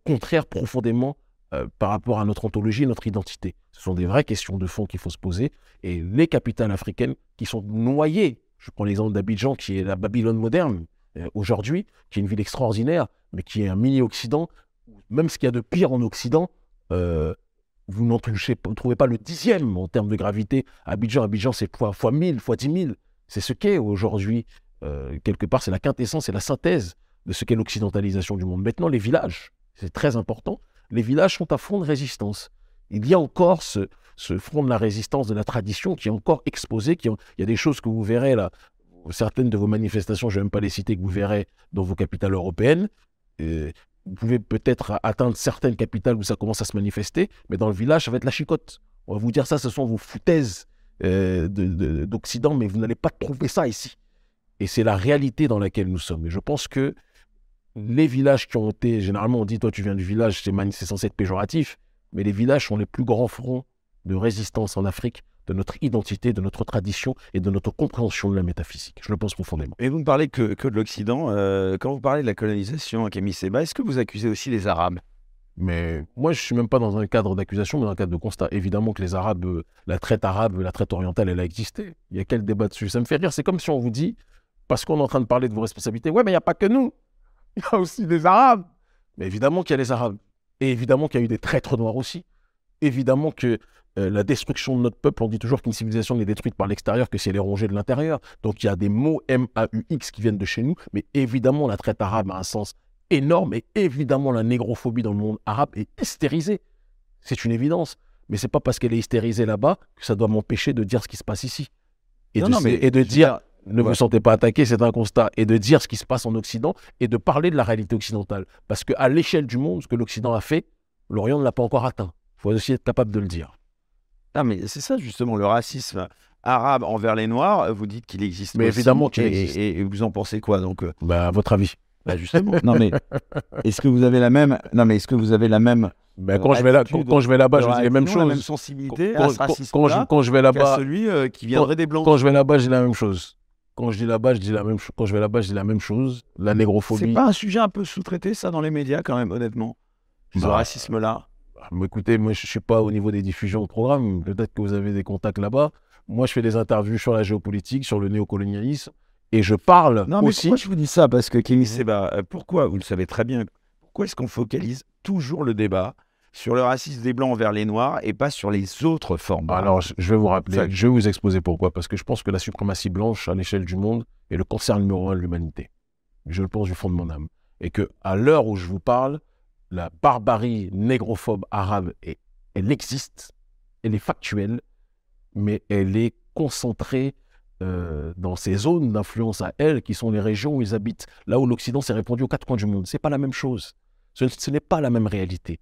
contraires profondément euh, par rapport à notre ontologie et notre identité? Ce sont des vraies questions de fond qu'il faut se poser. Et les capitales africaines qui sont noyées, je prends l'exemple d'Abidjan qui est la Babylone moderne euh, aujourd'hui, qui est une ville extraordinaire, mais qui est un mini-Occident. Même ce qu'il y a de pire en Occident, euh, vous n'en trouvez pas le dixième en termes de gravité. Abidjan, Abidjan, c'est fois, fois 1000, fois 10 000. C'est ce qu'est aujourd'hui, euh, quelque part, c'est la quintessence et la synthèse de ce qu'est l'occidentalisation du monde. Maintenant, les villages, c'est très important, les villages sont à front de résistance. Il y a encore ce, front de la résistance de la tradition qui est encore exposé. Il y a des choses que vous verrez là, certaines de vos manifestations, je ne vais même pas les citer, que vous verrez dans vos capitales européennes. Euh, vous pouvez peut-être atteindre certaines capitales où ça commence à se manifester, mais dans le village, ça va être la chicotte. On va vous dire ça, ce sont vos foutaises euh, de- de- d'Occident, mais vous n'allez pas trouver ça ici. Et c'est la réalité dans laquelle nous sommes. Et je pense que les villages qui ont été, généralement on dit, toi tu viens du village, c'est censé être péjoratif, mais les villages sont les plus grands fronts de résistance en Afrique, de notre identité, de notre tradition et de notre compréhension de la métaphysique. Je le pense profondément. Et vous ne parlez que, que de l'Occident. euh, quand vous parlez de la colonisation, Camille Seba, est-ce que vous accusez aussi les Arabes? Mais moi, je suis même pas dans un cadre d'accusation, mais dans un cadre de constat. Évidemment que les Arabes, euh, la traite arabe, la traite orientale, elle a existé. Il y a quel débat dessus? Ça me fait rire. C'est comme si on vous dit, parce qu'on est en train de parler de vos responsabilités, ouais, mais il n'y a pas que nous. Il y a aussi des Arabes. Mais évidemment qu'il y a les Arabes. Et évidemment qu'il y a eu des traîtres noirs aussi. Évidemment que euh, la destruction de notre peuple, on dit toujours qu'une civilisation n'est détruite par l'extérieur que si elle est rongée de l'intérieur. Donc il y a des mots M-A-U-X qui viennent de chez nous. Mais évidemment, la traite arabe a un sens énorme et évidemment la négrophobie dans le monde arabe est hystérisée. C'est une évidence. Mais c'est pas parce qu'elle est hystérisée là-bas que ça doit m'empêcher de dire ce qui se passe ici. Et Non, de, non, mais et de je veux dire, dire, ne ouais. vous sentez pas attaqué, c'est un constat. Et de dire ce qui se passe en Occident et de parler de la réalité occidentale. Parce qu'à l'échelle du monde, ce que l'Occident a fait, l'Orient ne l'a pas encore atteint. Il faut aussi être capable de le dire. Ah, mais c'est ça justement, le racisme arabe envers les Noirs, vous dites qu'il existe. Mais aussi, évidemment qu'il et- existe. Et, et vous en pensez quoi donc euh, Bah, à votre avis bah, justement. non mais est-ce que vous avez la même Non mais est-ce que vous avez la même Euh, quand, je vais là, quand, quand je vais là-bas, je dis les mêmes réaction, la même choses. sensibilité Quand, à ce quand- racisme quand je, quand je vais là-bas, celui euh, qui viendrait des blancs. quand je vais là-bas, je dis la même chose. Quand je dis là-bas, je dis la même chose. Quand je vais là-bas, je dis la même chose. La C'est négrophobie. pas un sujet un peu sous-traité ça dans les médias quand même honnêtement? Ce Bah, racisme-là? Ah, écoutez, moi, je ne suis pas au niveau des diffusions de programmes. Peut-être que vous avez des contacts là-bas. Moi, je fais des interviews sur la géopolitique, sur le néocolonialisme. Et je parle Non mais aussi. pourquoi je vous dis ça? Parce que Kémy Mhm. Seba, euh, pourquoi Vous le savez très bien. Pourquoi est-ce qu'on focalise toujours le débat sur le racisme des blancs envers les noirs et pas sur les autres formes Alors, je je vais vous rappeler, Ça- je vais vous exposer pourquoi. Parce que je pense que la suprématie blanche à l'échelle du monde est le cancer numéro un de l'humanité. Je le pense du fond de mon âme. Et que à l'heure où je vous parle, la barbarie négrophobe arabe, elle existe, elle est factuelle, mais elle est concentrée euh, dans ces zones d'influence à elle, qui sont les régions où ils habitent. Là où l'Occident s'est répandu aux quatre coins du monde. C'est pas la même chose. Ce, ce n'est pas la même réalité.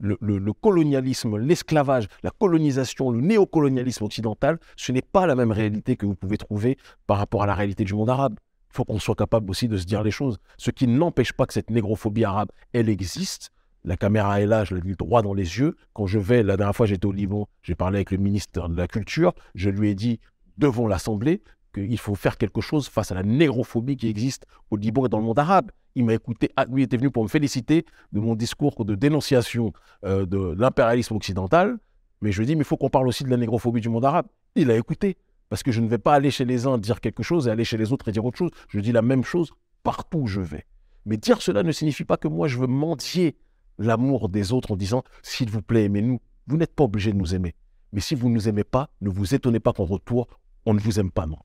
le colonialisme, l'esclavage, la colonisation, le néocolonialisme occidental, ce n'est pas la même réalité que vous pouvez trouver par rapport à la réalité du monde arabe. Il faut qu'on soit capable aussi de se dire les choses. Ce qui n'empêche pas que cette négrophobie arabe, elle existe. La caméra est là, je l'ai vu droit dans les yeux. Quand je vais, la dernière fois j'étais au Liban, j'ai parlé avec le ministre de la Culture, je lui ai dit devant l'Assemblée qu'il faut faire quelque chose face à la négrophobie qui existe au Liban et dans le monde arabe. Il m'a écouté, ah, lui était venu pour me féliciter de mon discours de dénonciation euh, de l'impérialisme occidental, mais je lui ai dit, mais il faut qu'on parle aussi de la négrophobie du monde arabe. Il a écouté, parce que je ne vais pas aller chez les uns dire quelque chose et aller chez les autres et dire autre chose. Je dis la même chose partout où je vais. Mais dire cela ne signifie pas que moi je veux mendier l'amour des autres en disant, s'il vous plaît, aimez-nous. Vous n'êtes pas obligé de nous aimer. Mais si vous ne nous aimez pas, ne vous étonnez pas qu'en retour, on ne vous aime pas non.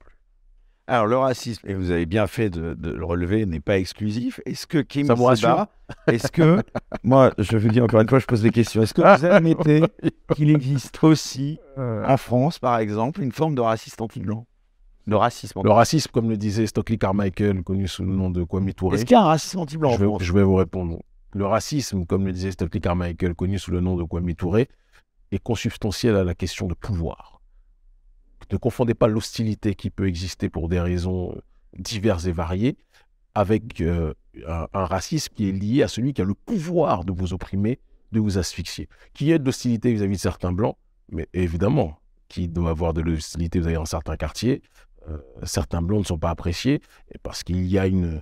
Alors, le racisme, et vous avez bien fait de, le relever, n'est pas exclusif. Est-ce que Kim Seba, est-ce que, moi, je vous dis encore une fois, je pose des questions. Est-ce que vous admettez qu'il existe aussi, euh. en France, par exemple, une forme de racisme anti-blanc? Le racisme Le racisme, comme le disait Stockley Carmichael, connu sous le nom de Kwame Touré. Est-ce qu'il y a un racisme anti-blanc je, je vais vous répondre. Le racisme, comme le disait Stockley Carmichael, connu sous le nom de Kwame Touré, est consubstantiel à la question de pouvoir ne confondez pas l'hostilité qui peut exister pour des raisons euh, diverses et variées avec euh, un, racisme qui est lié à celui qui a le pouvoir de vous opprimer, de vous asphyxier. Qui est de l'hostilité vis-à-vis de certains blancs, mais évidemment, qui doit avoir de l'hostilité vis-à-vis dans certains quartiers. Euh, certains blancs ne sont pas appréciés parce qu'il y a une,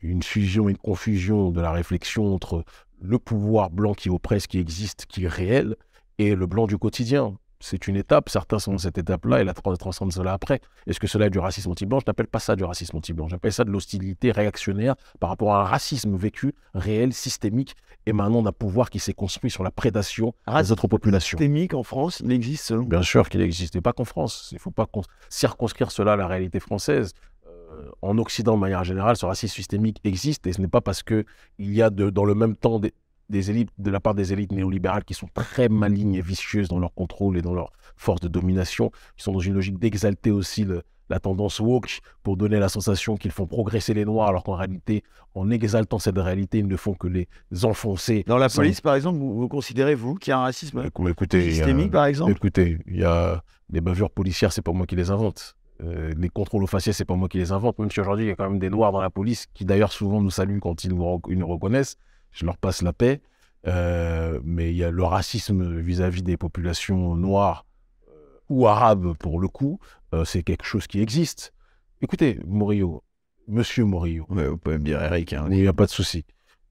une fusion, une confusion de la réflexion entre le pouvoir blanc qui oppresse, qui existe, qui est réel, et le blanc du quotidien c'est une étape. Certains sont dans cette étape-là et la transcendent cela après. Est-ce que cela est du racisme anti-blanc? Je n'appelle pas ça du racisme anti-blanc. J'appelle ça de l'hostilité réactionnaire par rapport à un racisme vécu, réel, systémique, émanant d'un pouvoir qui s'est construit sur la prédation des autres populations. Systémique en France, il existe Bien sûr qu'il existe, mais pas qu'en France. Il ne faut pas circonscrire cela à la réalité française. Euh, en Occident, de manière générale, ce racisme systémique existe et ce n'est pas parce qu'il y a dans le même temps des, des élites, de la part des élites néolibérales qui sont très malignes et vicieuses dans leur contrôle et dans leur force de domination, qui sont dans une logique d'exalter aussi la tendance woke pour donner la sensation qu'ils font progresser les Noirs, alors qu'en réalité, en exaltant cette réalité, ils ne font que les enfoncer. Dans la police, par exemple, vous, considérez, vous, qu'il y a un racisme systémique, par exemple Écoutez, il y a des bavures policières, c'est pas moi qui les invente. Euh, les contrôles aux faciès, c'est pas moi qui les invente, même si aujourd'hui, il y a quand même des Noirs dans la police qui d'ailleurs souvent nous saluent quand ils nous reconnaissent je leur passe la paix. Euh, mais il y a le racisme vis-à-vis des populations noires euh, ou arabes, pour le coup, euh, c'est quelque chose qui existe. Écoutez, Morio, monsieur Morio. vous pouvez me dire Eric. Hein, il n'y a pas de souci.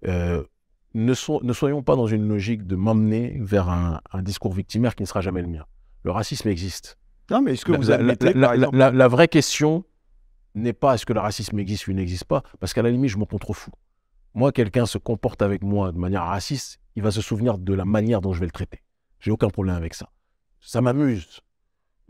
ne, ne, soyons pas dans une logique de m'emmener vers un, discours victimaire qui ne sera jamais le mien. Le racisme existe. Non, mais est-ce que vous admettez, la, la, la, vraie question n'est pas est-ce que le racisme existe ou n'existe pas, parce qu'à la limite, je m'en contrefous moi, quelqu'un se comporte avec moi de manière raciste, il va se souvenir de la manière dont je vais le traiter. J'ai aucun problème avec ça. Ça m'amuse.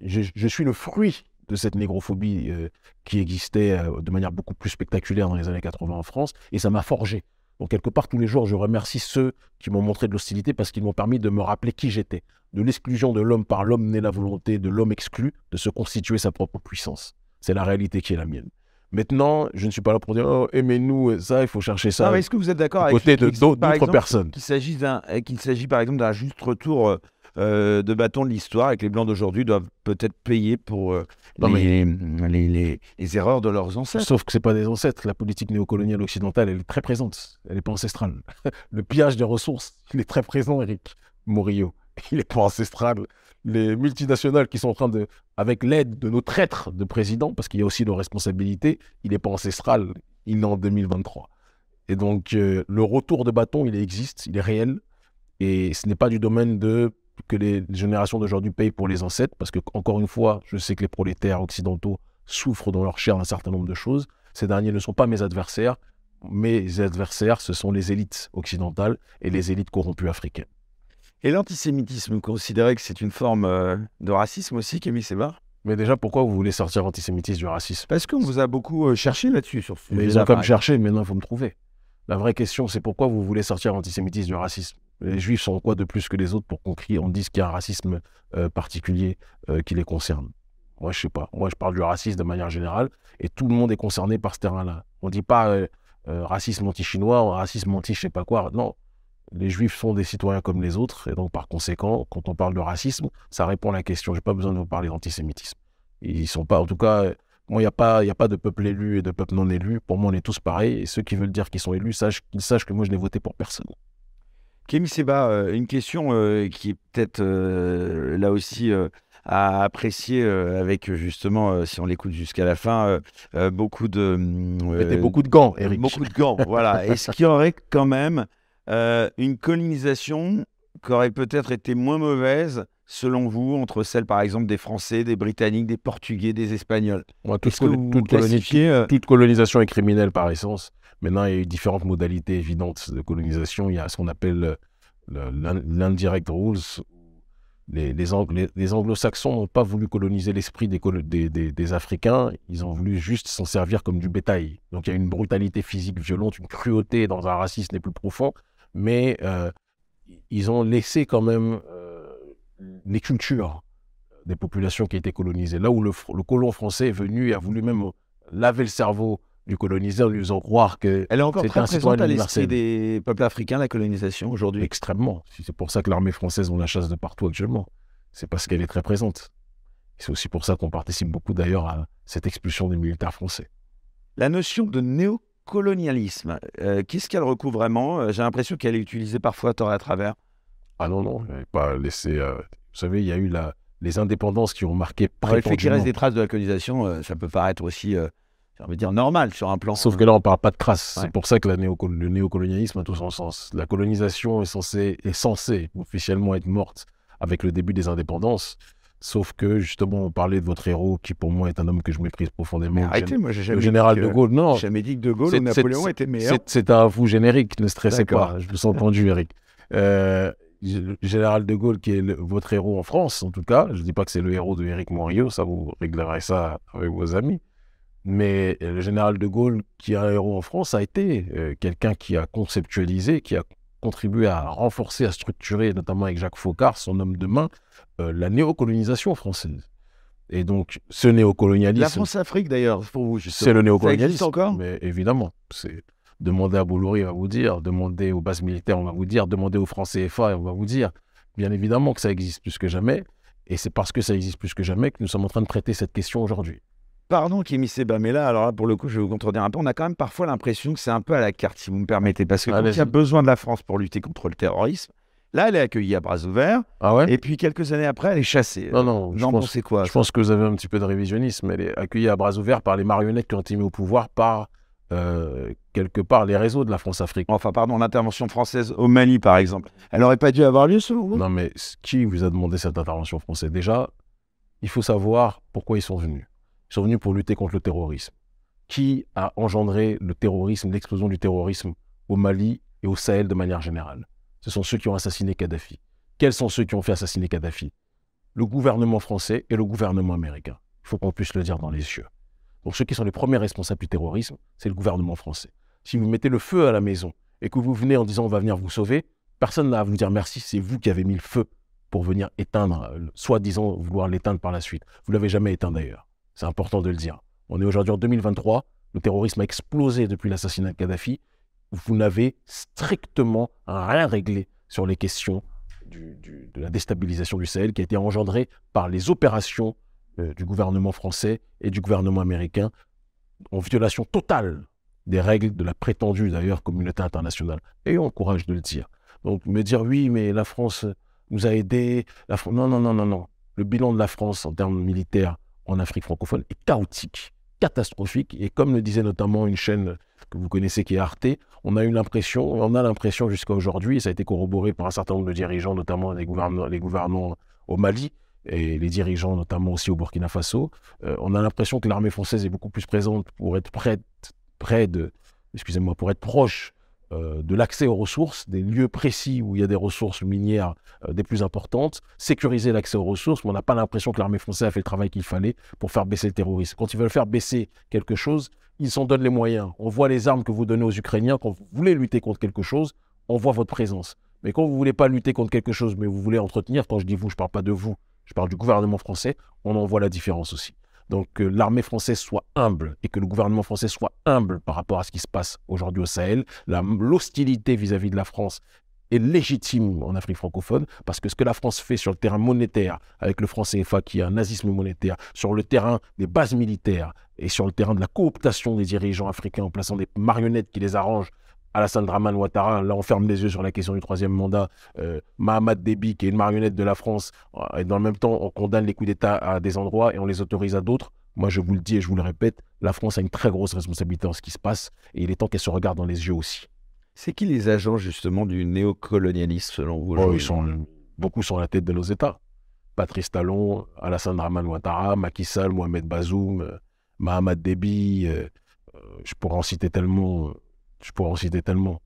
Je, suis le fruit de cette négrophobie euh, qui existait euh, de manière beaucoup plus spectaculaire dans les années 80 en France, et ça m'a forgé. Donc, quelque part, tous les jours, je remercie ceux qui m'ont montré de l'hostilité parce qu'ils m'ont permis de me rappeler qui j'étais. De l'exclusion de l'homme par l'homme naît la volonté de l'homme exclu de se constituer sa propre puissance. C'est la réalité qui est la mienne. Maintenant, je ne suis pas là pour dire oh, aimez-nous, ça, il faut chercher ça. Ah, est-ce que vous êtes d'accord avec côté d'autres personnes Qu'il s'agit qu'il s'agit par exemple d'un juste retour euh, de bâton de l'histoire et que les blancs d'aujourd'hui doivent peut-être payer pour euh, les, les, les, erreurs de leurs ancêtres. Sauf que c'est pas des ancêtres. La politique néocoloniale occidentale, elle est très présente. Elle n'est pas ancestrale. Le pillage des ressources, il est très présent, Eric Morillo. Il n'est pas ancestral les multinationales qui sont en train de, avec l'aide de nos traîtres de présidents, parce qu'il y a aussi nos responsabilités, il n'est pas ancestral, il est en 2023. Et donc, euh, le retour de bâton, il existe, il est réel. Et ce n'est pas du domaine de que les générations d'aujourd'hui payent pour les ancêtres, parce que, encore une fois, je sais que les prolétaires occidentaux souffrent dans leur chair d'un certain nombre de choses. Ces derniers ne sont pas mes adversaires. Mes adversaires, ce sont les élites occidentales et les élites corrompues africaines. Et l'antisémitisme, vous considérez que c'est une forme euh, de racisme aussi, Camille Sébar? Mais déjà, pourquoi vous voulez sortir l'antisémitisme du racisme? Parce qu'on vous a beaucoup euh, cherché là-dessus. Sur mais ils ont comme cherché, maintenant il faut me trouver. La vraie question, c'est pourquoi vous voulez sortir l'antisémitisme du racisme? Les juifs sont quoi de plus que les autres pour qu'on crie, on dise qu'il y a un racisme euh, particulier qui les concerne? Moi, je sais pas. Moi, je parle du racisme de manière générale et tout le monde est concerné par ce terrain-là. On ne dit pas racisme anti-chinois, racisme anti-je sais pas quoi. Non, les juifs sont des citoyens comme les autres, et donc par conséquent, quand on parle de racisme, ça répond à la question. Je n'ai pas besoin de vous parler d'antisémitisme. Ils sont pas, en tout cas, il n'y a, pas, a pas de peuple élu et de peuple non élu. Pour moi, on est tous pareils, et ceux qui veulent dire qu'ils sont élus, sachent, qu'ils sachent que moi, je n'ai voté pour personne. Kémy Seba, euh, une question euh, qui est peut-être euh, là aussi à apprécier avec justement, si on l'écoute jusqu'à la fin, beaucoup de. Mettez beaucoup de gants, Eric. Beaucoup de gants, voilà. Est-ce qu'il y aurait quand même une colonisation qui aurait peut-être été moins mauvaise selon vous, entre celle, par exemple, des Français, des Britanniques, des Portugais, des Espagnols? Toute, toute, colonisation est criminelle par essence. Maintenant, il y a eu différentes modalités évidentes de colonisation. Il y a ce qu'on appelle l'indirect rules. Les, les, anglo-saxons n'ont pas voulu coloniser l'esprit des, des, Africains, ils ont voulu juste s'en servir comme du bétail. Donc il y a une brutalité physique violente, une cruauté dans un racisme les plus profonds, mais euh, ils ont laissé quand même euh, les cultures des populations qui étaient colonisées. Là où le, le colon français est venu et a voulu même laver le cerveau du coloniseur, lui faisant croire que Elle est encore très présente à l'esprit des peuples africains, la colonisation, aujourd'hui Extrêmement. C'est pour ça que l'armée française, on la chasse de partout actuellement. C'est parce qu'elle est très présente. C'est aussi pour ça qu'on participe beaucoup d'ailleurs à cette expulsion des militaires français. La notion de néocolonialisme, euh, qu'est-ce qu'elle recouvre vraiment? Euh, J'ai l'impression qu'elle est utilisée parfois à tort et à travers. Ah non, non, pas laissé. Euh, vous savez, il y a eu la, les indépendances qui ont marqué prétendument... Le fait qu'il reste des traces de la colonisation, ça peut paraître aussi on veut dire normal sur un plan. Sauf que là, on ne parle pas de traces. C'est pour ça que la le néocolonialisme a tout son sens. La colonisation est censée, est censée officiellement être morte avec le début des indépendances. Sauf que justement, on parlait de votre héros, qui pour moi est un homme que je méprise profondément. arrêtez, moi j'ai jamais le général de Gaulle. Non, jamais dit que de Gaulle ou Napoléon était meilleur. C'est un vous générique, ne stressez pas. Je vous ai entendu, Eric. Euh, le général de Gaulle, qui est votre héros en France, en tout cas. Je ne dis pas que c'est le héros de Éric Morio, ça vous réglerez ça avec vos amis. Mais le général de Gaulle, qui est un héros en France, a été euh, quelqu'un qui a conceptualisé, qui a contribué à renforcer, à structurer, notamment avec Jacques Faucard, son homme de main, euh, la néocolonisation française. Et donc, ce néocolonialisme. La France-Afrique, d'ailleurs, pour vous, C'est le néocolonialisme. Ça encore? Mais évidemment. C'est demander à Bouloury, on va vous dire. Demander aux bases militaires, on va vous dire. Demander aux Français FA, on va vous dire. Bien évidemment que ça existe plus que jamais. Et c'est parce que ça existe plus que jamais que nous sommes en train de traiter cette question aujourd'hui. Pardon, Kémy Seba, mais là, alors là, pour le coup, je vais vous contredire un peu. On a quand même parfois l'impression que c'est un peu à la carte, si vous me permettez, parce que quand il y a besoin de la France pour lutter contre le terrorisme, là, elle est accueillie à bras ouverts. Ah ouais? Et puis quelques années après, elle est chassée. Non, non, je pense, quoi Je pense que vous avez un petit peu de révisionnisme. Elle est accueillie à bras ouverts par les marionnettes qui ont été mises au pouvoir par euh, quelque part les réseaux de la France-Afrique. Enfin, pardon, l'intervention française au Mali, par exemple. Elle n'aurait pas dû avoir lieu, selon vous? Non, mais qui vous a demandé cette intervention française? Déjà, il faut savoir pourquoi ils sont venus sont venus pour lutter contre le terrorisme. Qui a engendré le terrorisme, l'explosion du terrorisme au Mali et au Sahel de manière générale? Ce sont ceux qui ont assassiné Kadhafi. Quels sont ceux qui ont fait assassiner Kadhafi? Le gouvernement français et le gouvernement américain. Il faut qu'on puisse le dire dans les yeux. Donc ceux qui sont les premiers responsables du terrorisme, c'est le gouvernement français. Si vous mettez le feu à la maison et que vous venez en disant on va venir vous sauver, personne n'a à vous dire merci, c'est vous qui avez mis le feu pour venir éteindre, euh, soi-disant vouloir l'éteindre par la suite. Vous l'avez jamais éteint d'ailleurs. C'est important de le dire. On est aujourd'hui en 2023. Le terrorisme a explosé depuis l'assassinat de Kadhafi. Vous n'avez strictement rien réglé sur les questions de la déstabilisation du Sahel qui a été engendrée par les opérations euh, du gouvernement français et du gouvernement américain en violation totale des règles de la prétendue d'ailleurs communauté internationale. Ayons le courage de le dire. Donc me dire oui, mais la France nous a aidés. Non, non, non, non, non. Le bilan de la France en termes militaires en Afrique francophone est chaotique, catastrophique. Et comme le disait notamment une chaîne que vous connaissez qui est Arte, on a eu l'impression, on a l'impression jusqu'à aujourd'hui, et ça a été corroboré par un certain nombre de dirigeants, notamment les gouvernants, au Mali et les dirigeants notamment aussi au Burkina Faso, euh, on a l'impression que l'armée française est beaucoup plus présente pour être prête, près de, excusez-moi, pour être proche de l'accès aux ressources, des lieux précis où il y a des ressources minières euh, des plus importantes, sécuriser l'accès aux ressources, mais on n'a pas l'impression que l'armée française a fait le travail qu'il fallait pour faire baisser le terrorisme. Quand ils veulent faire baisser quelque chose, ils s'en donnent les moyens. On voit les armes que vous donnez aux Ukrainiens quand vous voulez lutter contre quelque chose, on voit votre présence. Mais quand vous ne voulez pas lutter contre quelque chose, mais vous voulez entretenir, quand je dis vous, je ne parle pas de vous, je parle du gouvernement français, on en voit la différence aussi. Donc que l'armée française soit humble et que le gouvernement français soit humble par rapport à ce qui se passe aujourd'hui au Sahel. L'hostilité vis-à-vis de la France est légitime en Afrique francophone, parce que ce que la France fait sur le terrain monétaire, avec le franc CFA qui a un nazisme monétaire, sur le terrain des bases militaires et sur le terrain de la cooptation des dirigeants africains en plaçant des marionnettes qui les arrangent, Alassane Draman Ouattara, là on ferme les yeux sur la question du troisième mandat, euh, Mahamad Déby qui est une marionnette de la France, euh, et dans le même temps on condamne les coups d'État à des endroits et on les autorise à d'autres. Moi je vous le dis et je vous le répète, la France a une très grosse responsabilité en ce qui se passe et il est temps qu'elle se regarde dans les yeux aussi. C'est qui les agents justement du néocolonialisme selon vous oh, ils sont, Beaucoup sont à la tête de nos États. Patrice Talon, Alassane Draman Ouattara, Macky Sall, Mohamed Bazoum, euh, Mahamad Déby, je pourrais en citer tellement je pourrais en citer tellement.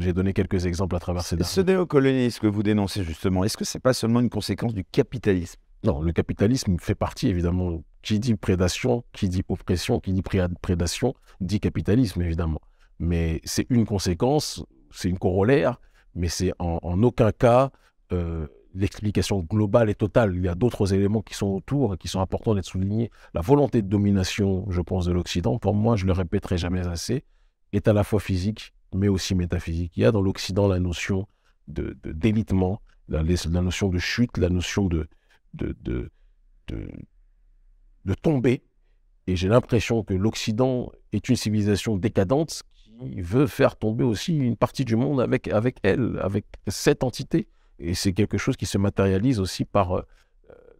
J'ai donné quelques exemples à travers ces dates. Ce néocolonialisme que vous dénoncez justement, est-ce que ce n'est pas seulement une conséquence du capitalisme? Non, le capitalisme fait partie évidemment. Qui dit prédation, qui dit oppression, qui dit prédation, dit capitalisme évidemment. Mais c'est une conséquence, c'est une corollaire, mais c'est en, aucun cas euh, l'explication globale et totale. Il y a d'autres éléments qui sont autour et qui sont importants d'être soulignés. La volonté de domination, je pense, de l'Occident, pour moi, je le répéterai jamais assez, est à la fois physique, mais aussi métaphysique. Il y a dans l'Occident la notion de, d'élitement, la, notion de chute, la notion de, de, de, de, tomber. Et j'ai l'impression que l'Occident est une civilisation décadente qui veut faire tomber aussi une partie du monde avec, avec elle, avec cette entité. Et c'est quelque chose qui se matérialise aussi par euh,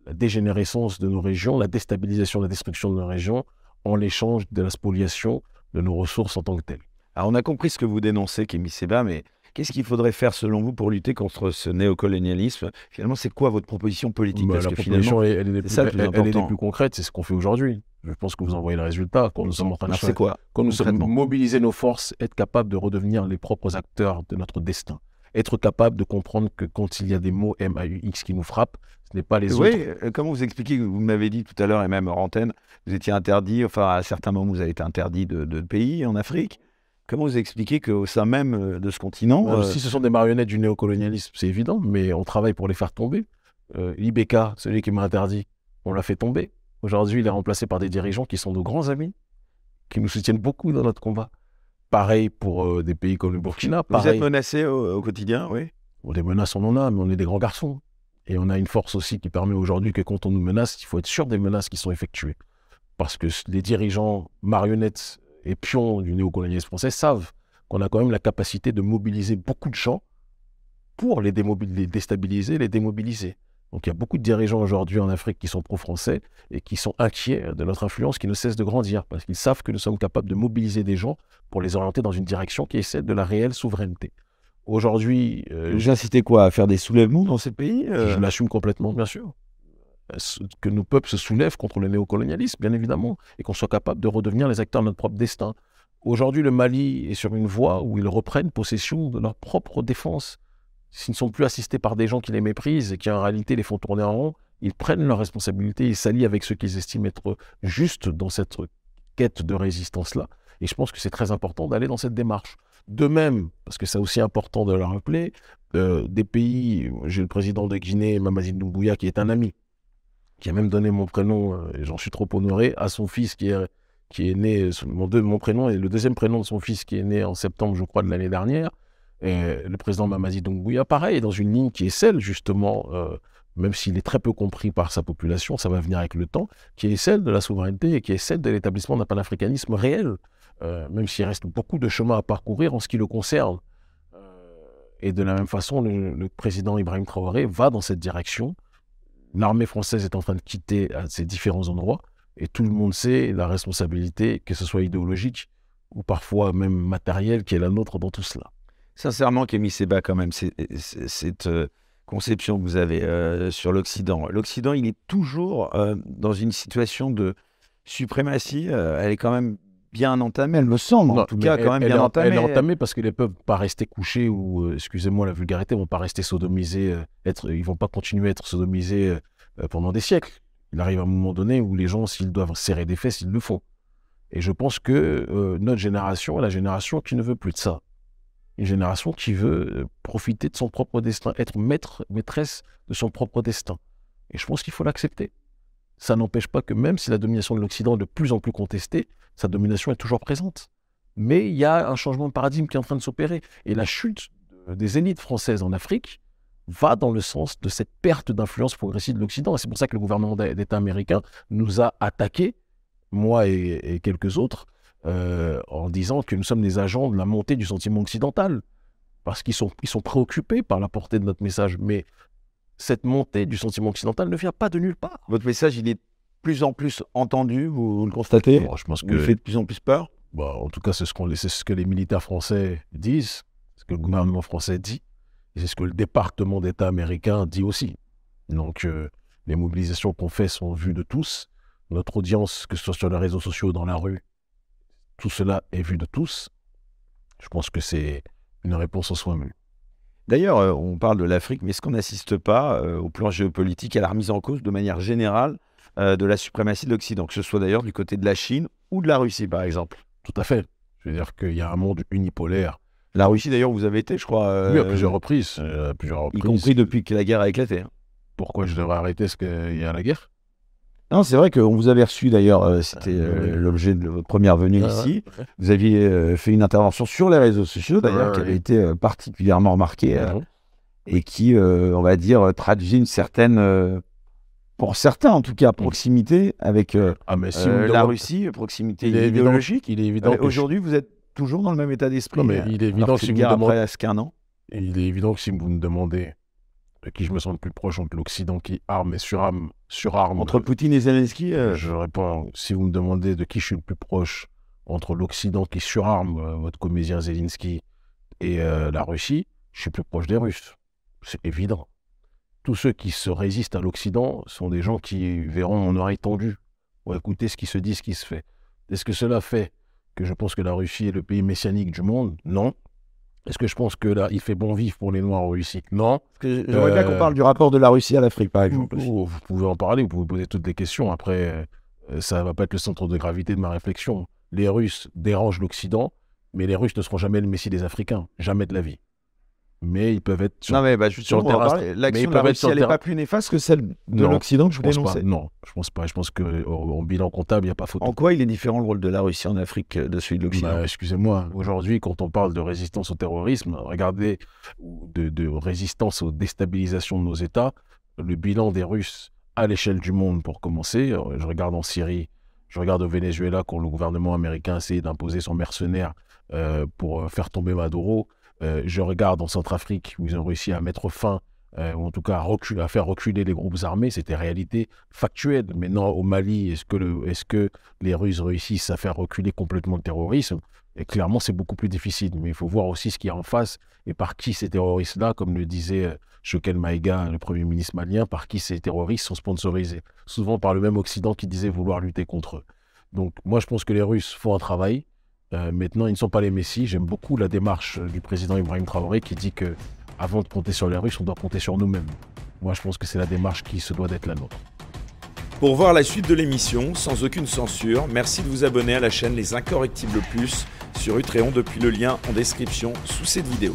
la dégénérescence de nos régions, la déstabilisation, la destruction de nos régions, en l'échange de la spoliation, de nos ressources en tant que telles. Alors on a compris ce que vous dénoncez, Kémy Seba, mais qu'est-ce qu'il faudrait faire selon vous pour lutter contre ce néocolonialisme? Finalement, c'est quoi votre proposition politique? Bah, La proposition, elle, est, plus, plus concrète, c'est ce qu'on fait aujourd'hui. Je pense que vous en voyez le résultat. Quand nous sommes en train de quoi Quand nous sommes mobiliser nos forces, être capable de redevenir les propres acteurs de notre destin. Être capable de comprendre que quand il y a des mots M-A-U-X qui nous frappent, ce n'est pas les oui, autres. Oui, euh, comment vous expliquez Vous m'avez dit tout à l'heure, et même en antenne, vous étiez interdit, enfin à certains moments, vous avez été interdit de, pays en Afrique. Comment vous expliquez qu'au sein même euh, de ce continent. Euh, si ce sont des marionnettes du néocolonialisme, c'est évident, mais on travaille pour les faire tomber. Euh, celui qui m'a interdit, on l'a fait tomber. Aujourd'hui, il est remplacé par des dirigeants qui sont nos grands amis, qui nous soutiennent beaucoup dans notre combat. Pareil pour des pays comme le Burkina. Vous êtes menacé au, quotidien, oui bon, Des menaces, on en a, mais on est des grands garçons. Et on a une force aussi qui permet aujourd'hui que quand on nous menace, il faut être sûr des menaces qui sont effectuées. Parce que les dirigeants marionnettes et pions du néocolonialisme français savent qu'on a quand même la capacité de mobiliser beaucoup de gens pour les, déstabiliser, les démobiliser. Donc il y a beaucoup de dirigeants aujourd'hui en Afrique qui sont pro-français et qui sont inquiets de notre influence qui ne cesse de grandir parce qu'ils savent que nous sommes capables de mobiliser des gens pour les orienter dans une direction qui est celle de la réelle souveraineté. Aujourd'hui. Euh, incitez quoi À faire des soulèvements dans ces pays euh? Je l'assume complètement, bien sûr. Que nos peuples se soulèvent contre le néocolonialisme, bien évidemment, et qu'on soit capable de redevenir les acteurs de notre propre destin. Aujourd'hui, le Mali est sur une voie où ils reprennent possession de leur propre défense. S'ils ne sont plus assistés par des gens qui les méprisent et qui en réalité les font tourner en rond, ils prennent leurs responsabilités, ils s'allient avec ceux qu'ils estiment être justes dans cette quête de résistance-là. Et je pense que c'est très important d'aller dans cette démarche. De même, parce que c'est aussi important de le rappeler, euh, des pays, j'ai le président de Guinée, Mamazine Doumbouya, qui est un ami, qui a même donné mon prénom, euh, et j'en suis trop honoré, à son fils qui est, qui est né, mon, mon prénom et le deuxième prénom de son fils qui est né en septembre, je crois, de l'année dernière. Et le président Mamazine Doumbouya, pareil, dans une ligne qui est celle, justement, euh, même s'il est très peu compris par sa population, ça va venir avec le temps, qui est celle de la souveraineté et qui est celle de l'établissement d'un panafricanisme réel. Euh, même s'il reste beaucoup de chemin à parcourir en ce qui le concerne. Euh, et de la même façon, le, président Ibrahim Traoré va dans cette direction. L'armée française est en train de quitter à ces différents endroits. Et tout le monde sait la responsabilité, que ce soit idéologique ou parfois même matérielle, qui est la nôtre dans tout cela. Sincèrement, Kémy Seba, quand même, cette euh, conception que vous avez sur l'Occident. L'Occident, il est toujours dans une situation de suprématie. elle est quand même bien entamée, elle me semble, en tout cas, quand même bien entamée. Elle est entamée parce qu'ils ne peuvent pas rester couchés ou, euh, excusez-moi la vulgarité, ne vont pas rester sodomisés, euh, être, ils vont pas continuer à être sodomisés euh, pendant des siècles. Il arrive un moment donné où les gens, s'ils doivent serrer des fesses, ils le font. Et je pense que notre génération est la génération qui ne veut plus de ça. Une génération qui veut profiter de son propre destin, être maître, maîtresse de son propre destin. Et je pense qu'il faut l'accepter. Ça n'empêche pas que même si la domination de l'Occident est de plus en plus contestée, sa domination est toujours présente. Mais il y a un changement de paradigme qui est en train de s'opérer. Et la chute des élites françaises en Afrique va dans le sens de cette perte d'influence progressive de l'Occident. Et c'est pour ça que le gouvernement d'État américain nous a attaqués, moi et, quelques autres, euh, en disant que nous sommes des agents de la montée du sentiment occidental, parce qu'ils sont, ils sont préoccupés par la portée de notre message. Mais cette montée du sentiment occidental ne vient pas de nulle part. Votre message, il est de plus en plus entendu, vous, le constatez? Je pense que... Vous fait de plus en plus peur? Bah, En tout cas, c'est ce, qu'on, c'est ce que les militaires français disent, ce que le gouvernement français dit. Et c'est ce que le département d'État américain dit aussi. Donc, euh, les mobilisations qu'on fait sont vues de tous. Notre audience, que ce soit sur les réseaux sociaux ou dans la rue, tout cela est vu de tous. Je pense que c'est une réponse en soi-même. D'ailleurs, euh, on parle de l'Afrique, mais est-ce qu'on n'assiste pas euh, au plan géopolitique à la remise en cause de manière générale de la suprématie de l'Occident, que ce soit d'ailleurs du côté de la Chine ou de la Russie, par exemple? Tout à fait. Je veux dire qu'il y a un monde unipolaire la Russie, d'ailleurs, vous avez été, je crois. oui, à plusieurs reprises, euh, plusieurs reprises. Y compris depuis que la guerre a éclaté. Hein. Pourquoi je devrais arrêter ce qu'il y a la guerre? Non, c'est vrai qu'on vous avait reçu d'ailleurs, euh, c'était ah, euh, l'objet de votre première venue ah, ici. Vous aviez fait une intervention sur les réseaux sociaux d'ailleurs, qui avait été particulièrement remarquée et qui, on va dire, traduit une certaine, pour certains en tout cas, proximité avec ah, la Russie, proximité idéologique. il est évident. Aujourd'hui, vous êtes toujours dans le même état d'esprit. il est évident si vous an. Il est évident que si vous me demandez de qui je me sens le plus proche entre l'Occident qui arme et surarme, surarme entre Poutine et Zelensky, euh, je réponds si vous me demandez de qui je suis le plus proche entre l'Occident qui surarme euh, votre comédien Zelensky et euh, la Russie, je suis plus proche des Russes. C'est évident. Tous ceux qui se résistent à l'Occident sont des gens qui verront en oreille tendue ou écouter ce qui se dit, ce qui se fait. Est-ce que cela fait que je pense que la Russie est le pays messianique du monde? Non. Est-ce que je pense que là, il fait bon vivre pour les Noirs en Russie? Non. J'aimerais bien qu'on parle du rapport de la Russie à l'Afrique, par exemple. Vous, pouvez en parler, vous pouvez poser toutes les questions. Après, euh, ça ne va pas être le centre de gravité de ma réflexion. Les Russes dérangent l'Occident, mais les Russes ne seront jamais le Messie des Africains. Jamais de la vie mais ils peuvent être sur, non, mais bah, sur le terrain. L'action de la Russie, elle n'est pas plus néfaste que celle de l'Occident que je vous dénonçais. Non, je pense pas. Je pense qu'en bilan comptable, il n'y a pas photo. En quoi il est différent le rôle de la Russie en Afrique euh, de celui de l'Occident? Bah, Excusez-moi, aujourd'hui, quand on parle de résistance au terrorisme, regardez, de, de résistance aux déstabilisations de nos États, le bilan des Russes à l'échelle du monde, pour commencer, euh, je regarde en Syrie, je regarde au Venezuela, quand le gouvernement américain essayé d'imposer son mercenaire euh, pour faire tomber Maduro. Euh, je regarde en Centrafrique où ils ont réussi à mettre fin, euh, ou en tout cas à, faire reculer les groupes armés. C'était réalité factuelle. Maintenant, au Mali, est-ce que, est que les Russes réussissent à faire reculer complètement le terrorisme? Et clairement, c'est beaucoup plus difficile. Mais il faut voir aussi ce qu'il y a en face et par qui ces terroristes-là, comme le disait euh, Choquel Maïga, le Premier ministre malien, par qui ces terroristes sont sponsorisés. Souvent par le même Occident qui disait vouloir lutter contre eux. Donc moi, je pense que les Russes font un travail. Euh, maintenant, ils ne sont pas les messies. J'aime beaucoup la démarche du président Ibrahim Traoré qui dit que avant de compter sur les Russes, on doit compter sur nous-mêmes. Moi, je pense que c'est la démarche qui se doit d'être la nôtre. Pour voir la suite de l'émission, sans aucune censure, merci de vous abonner à la chaîne Les Incorrectibles Plus sur Utréon depuis le lien en description sous cette vidéo.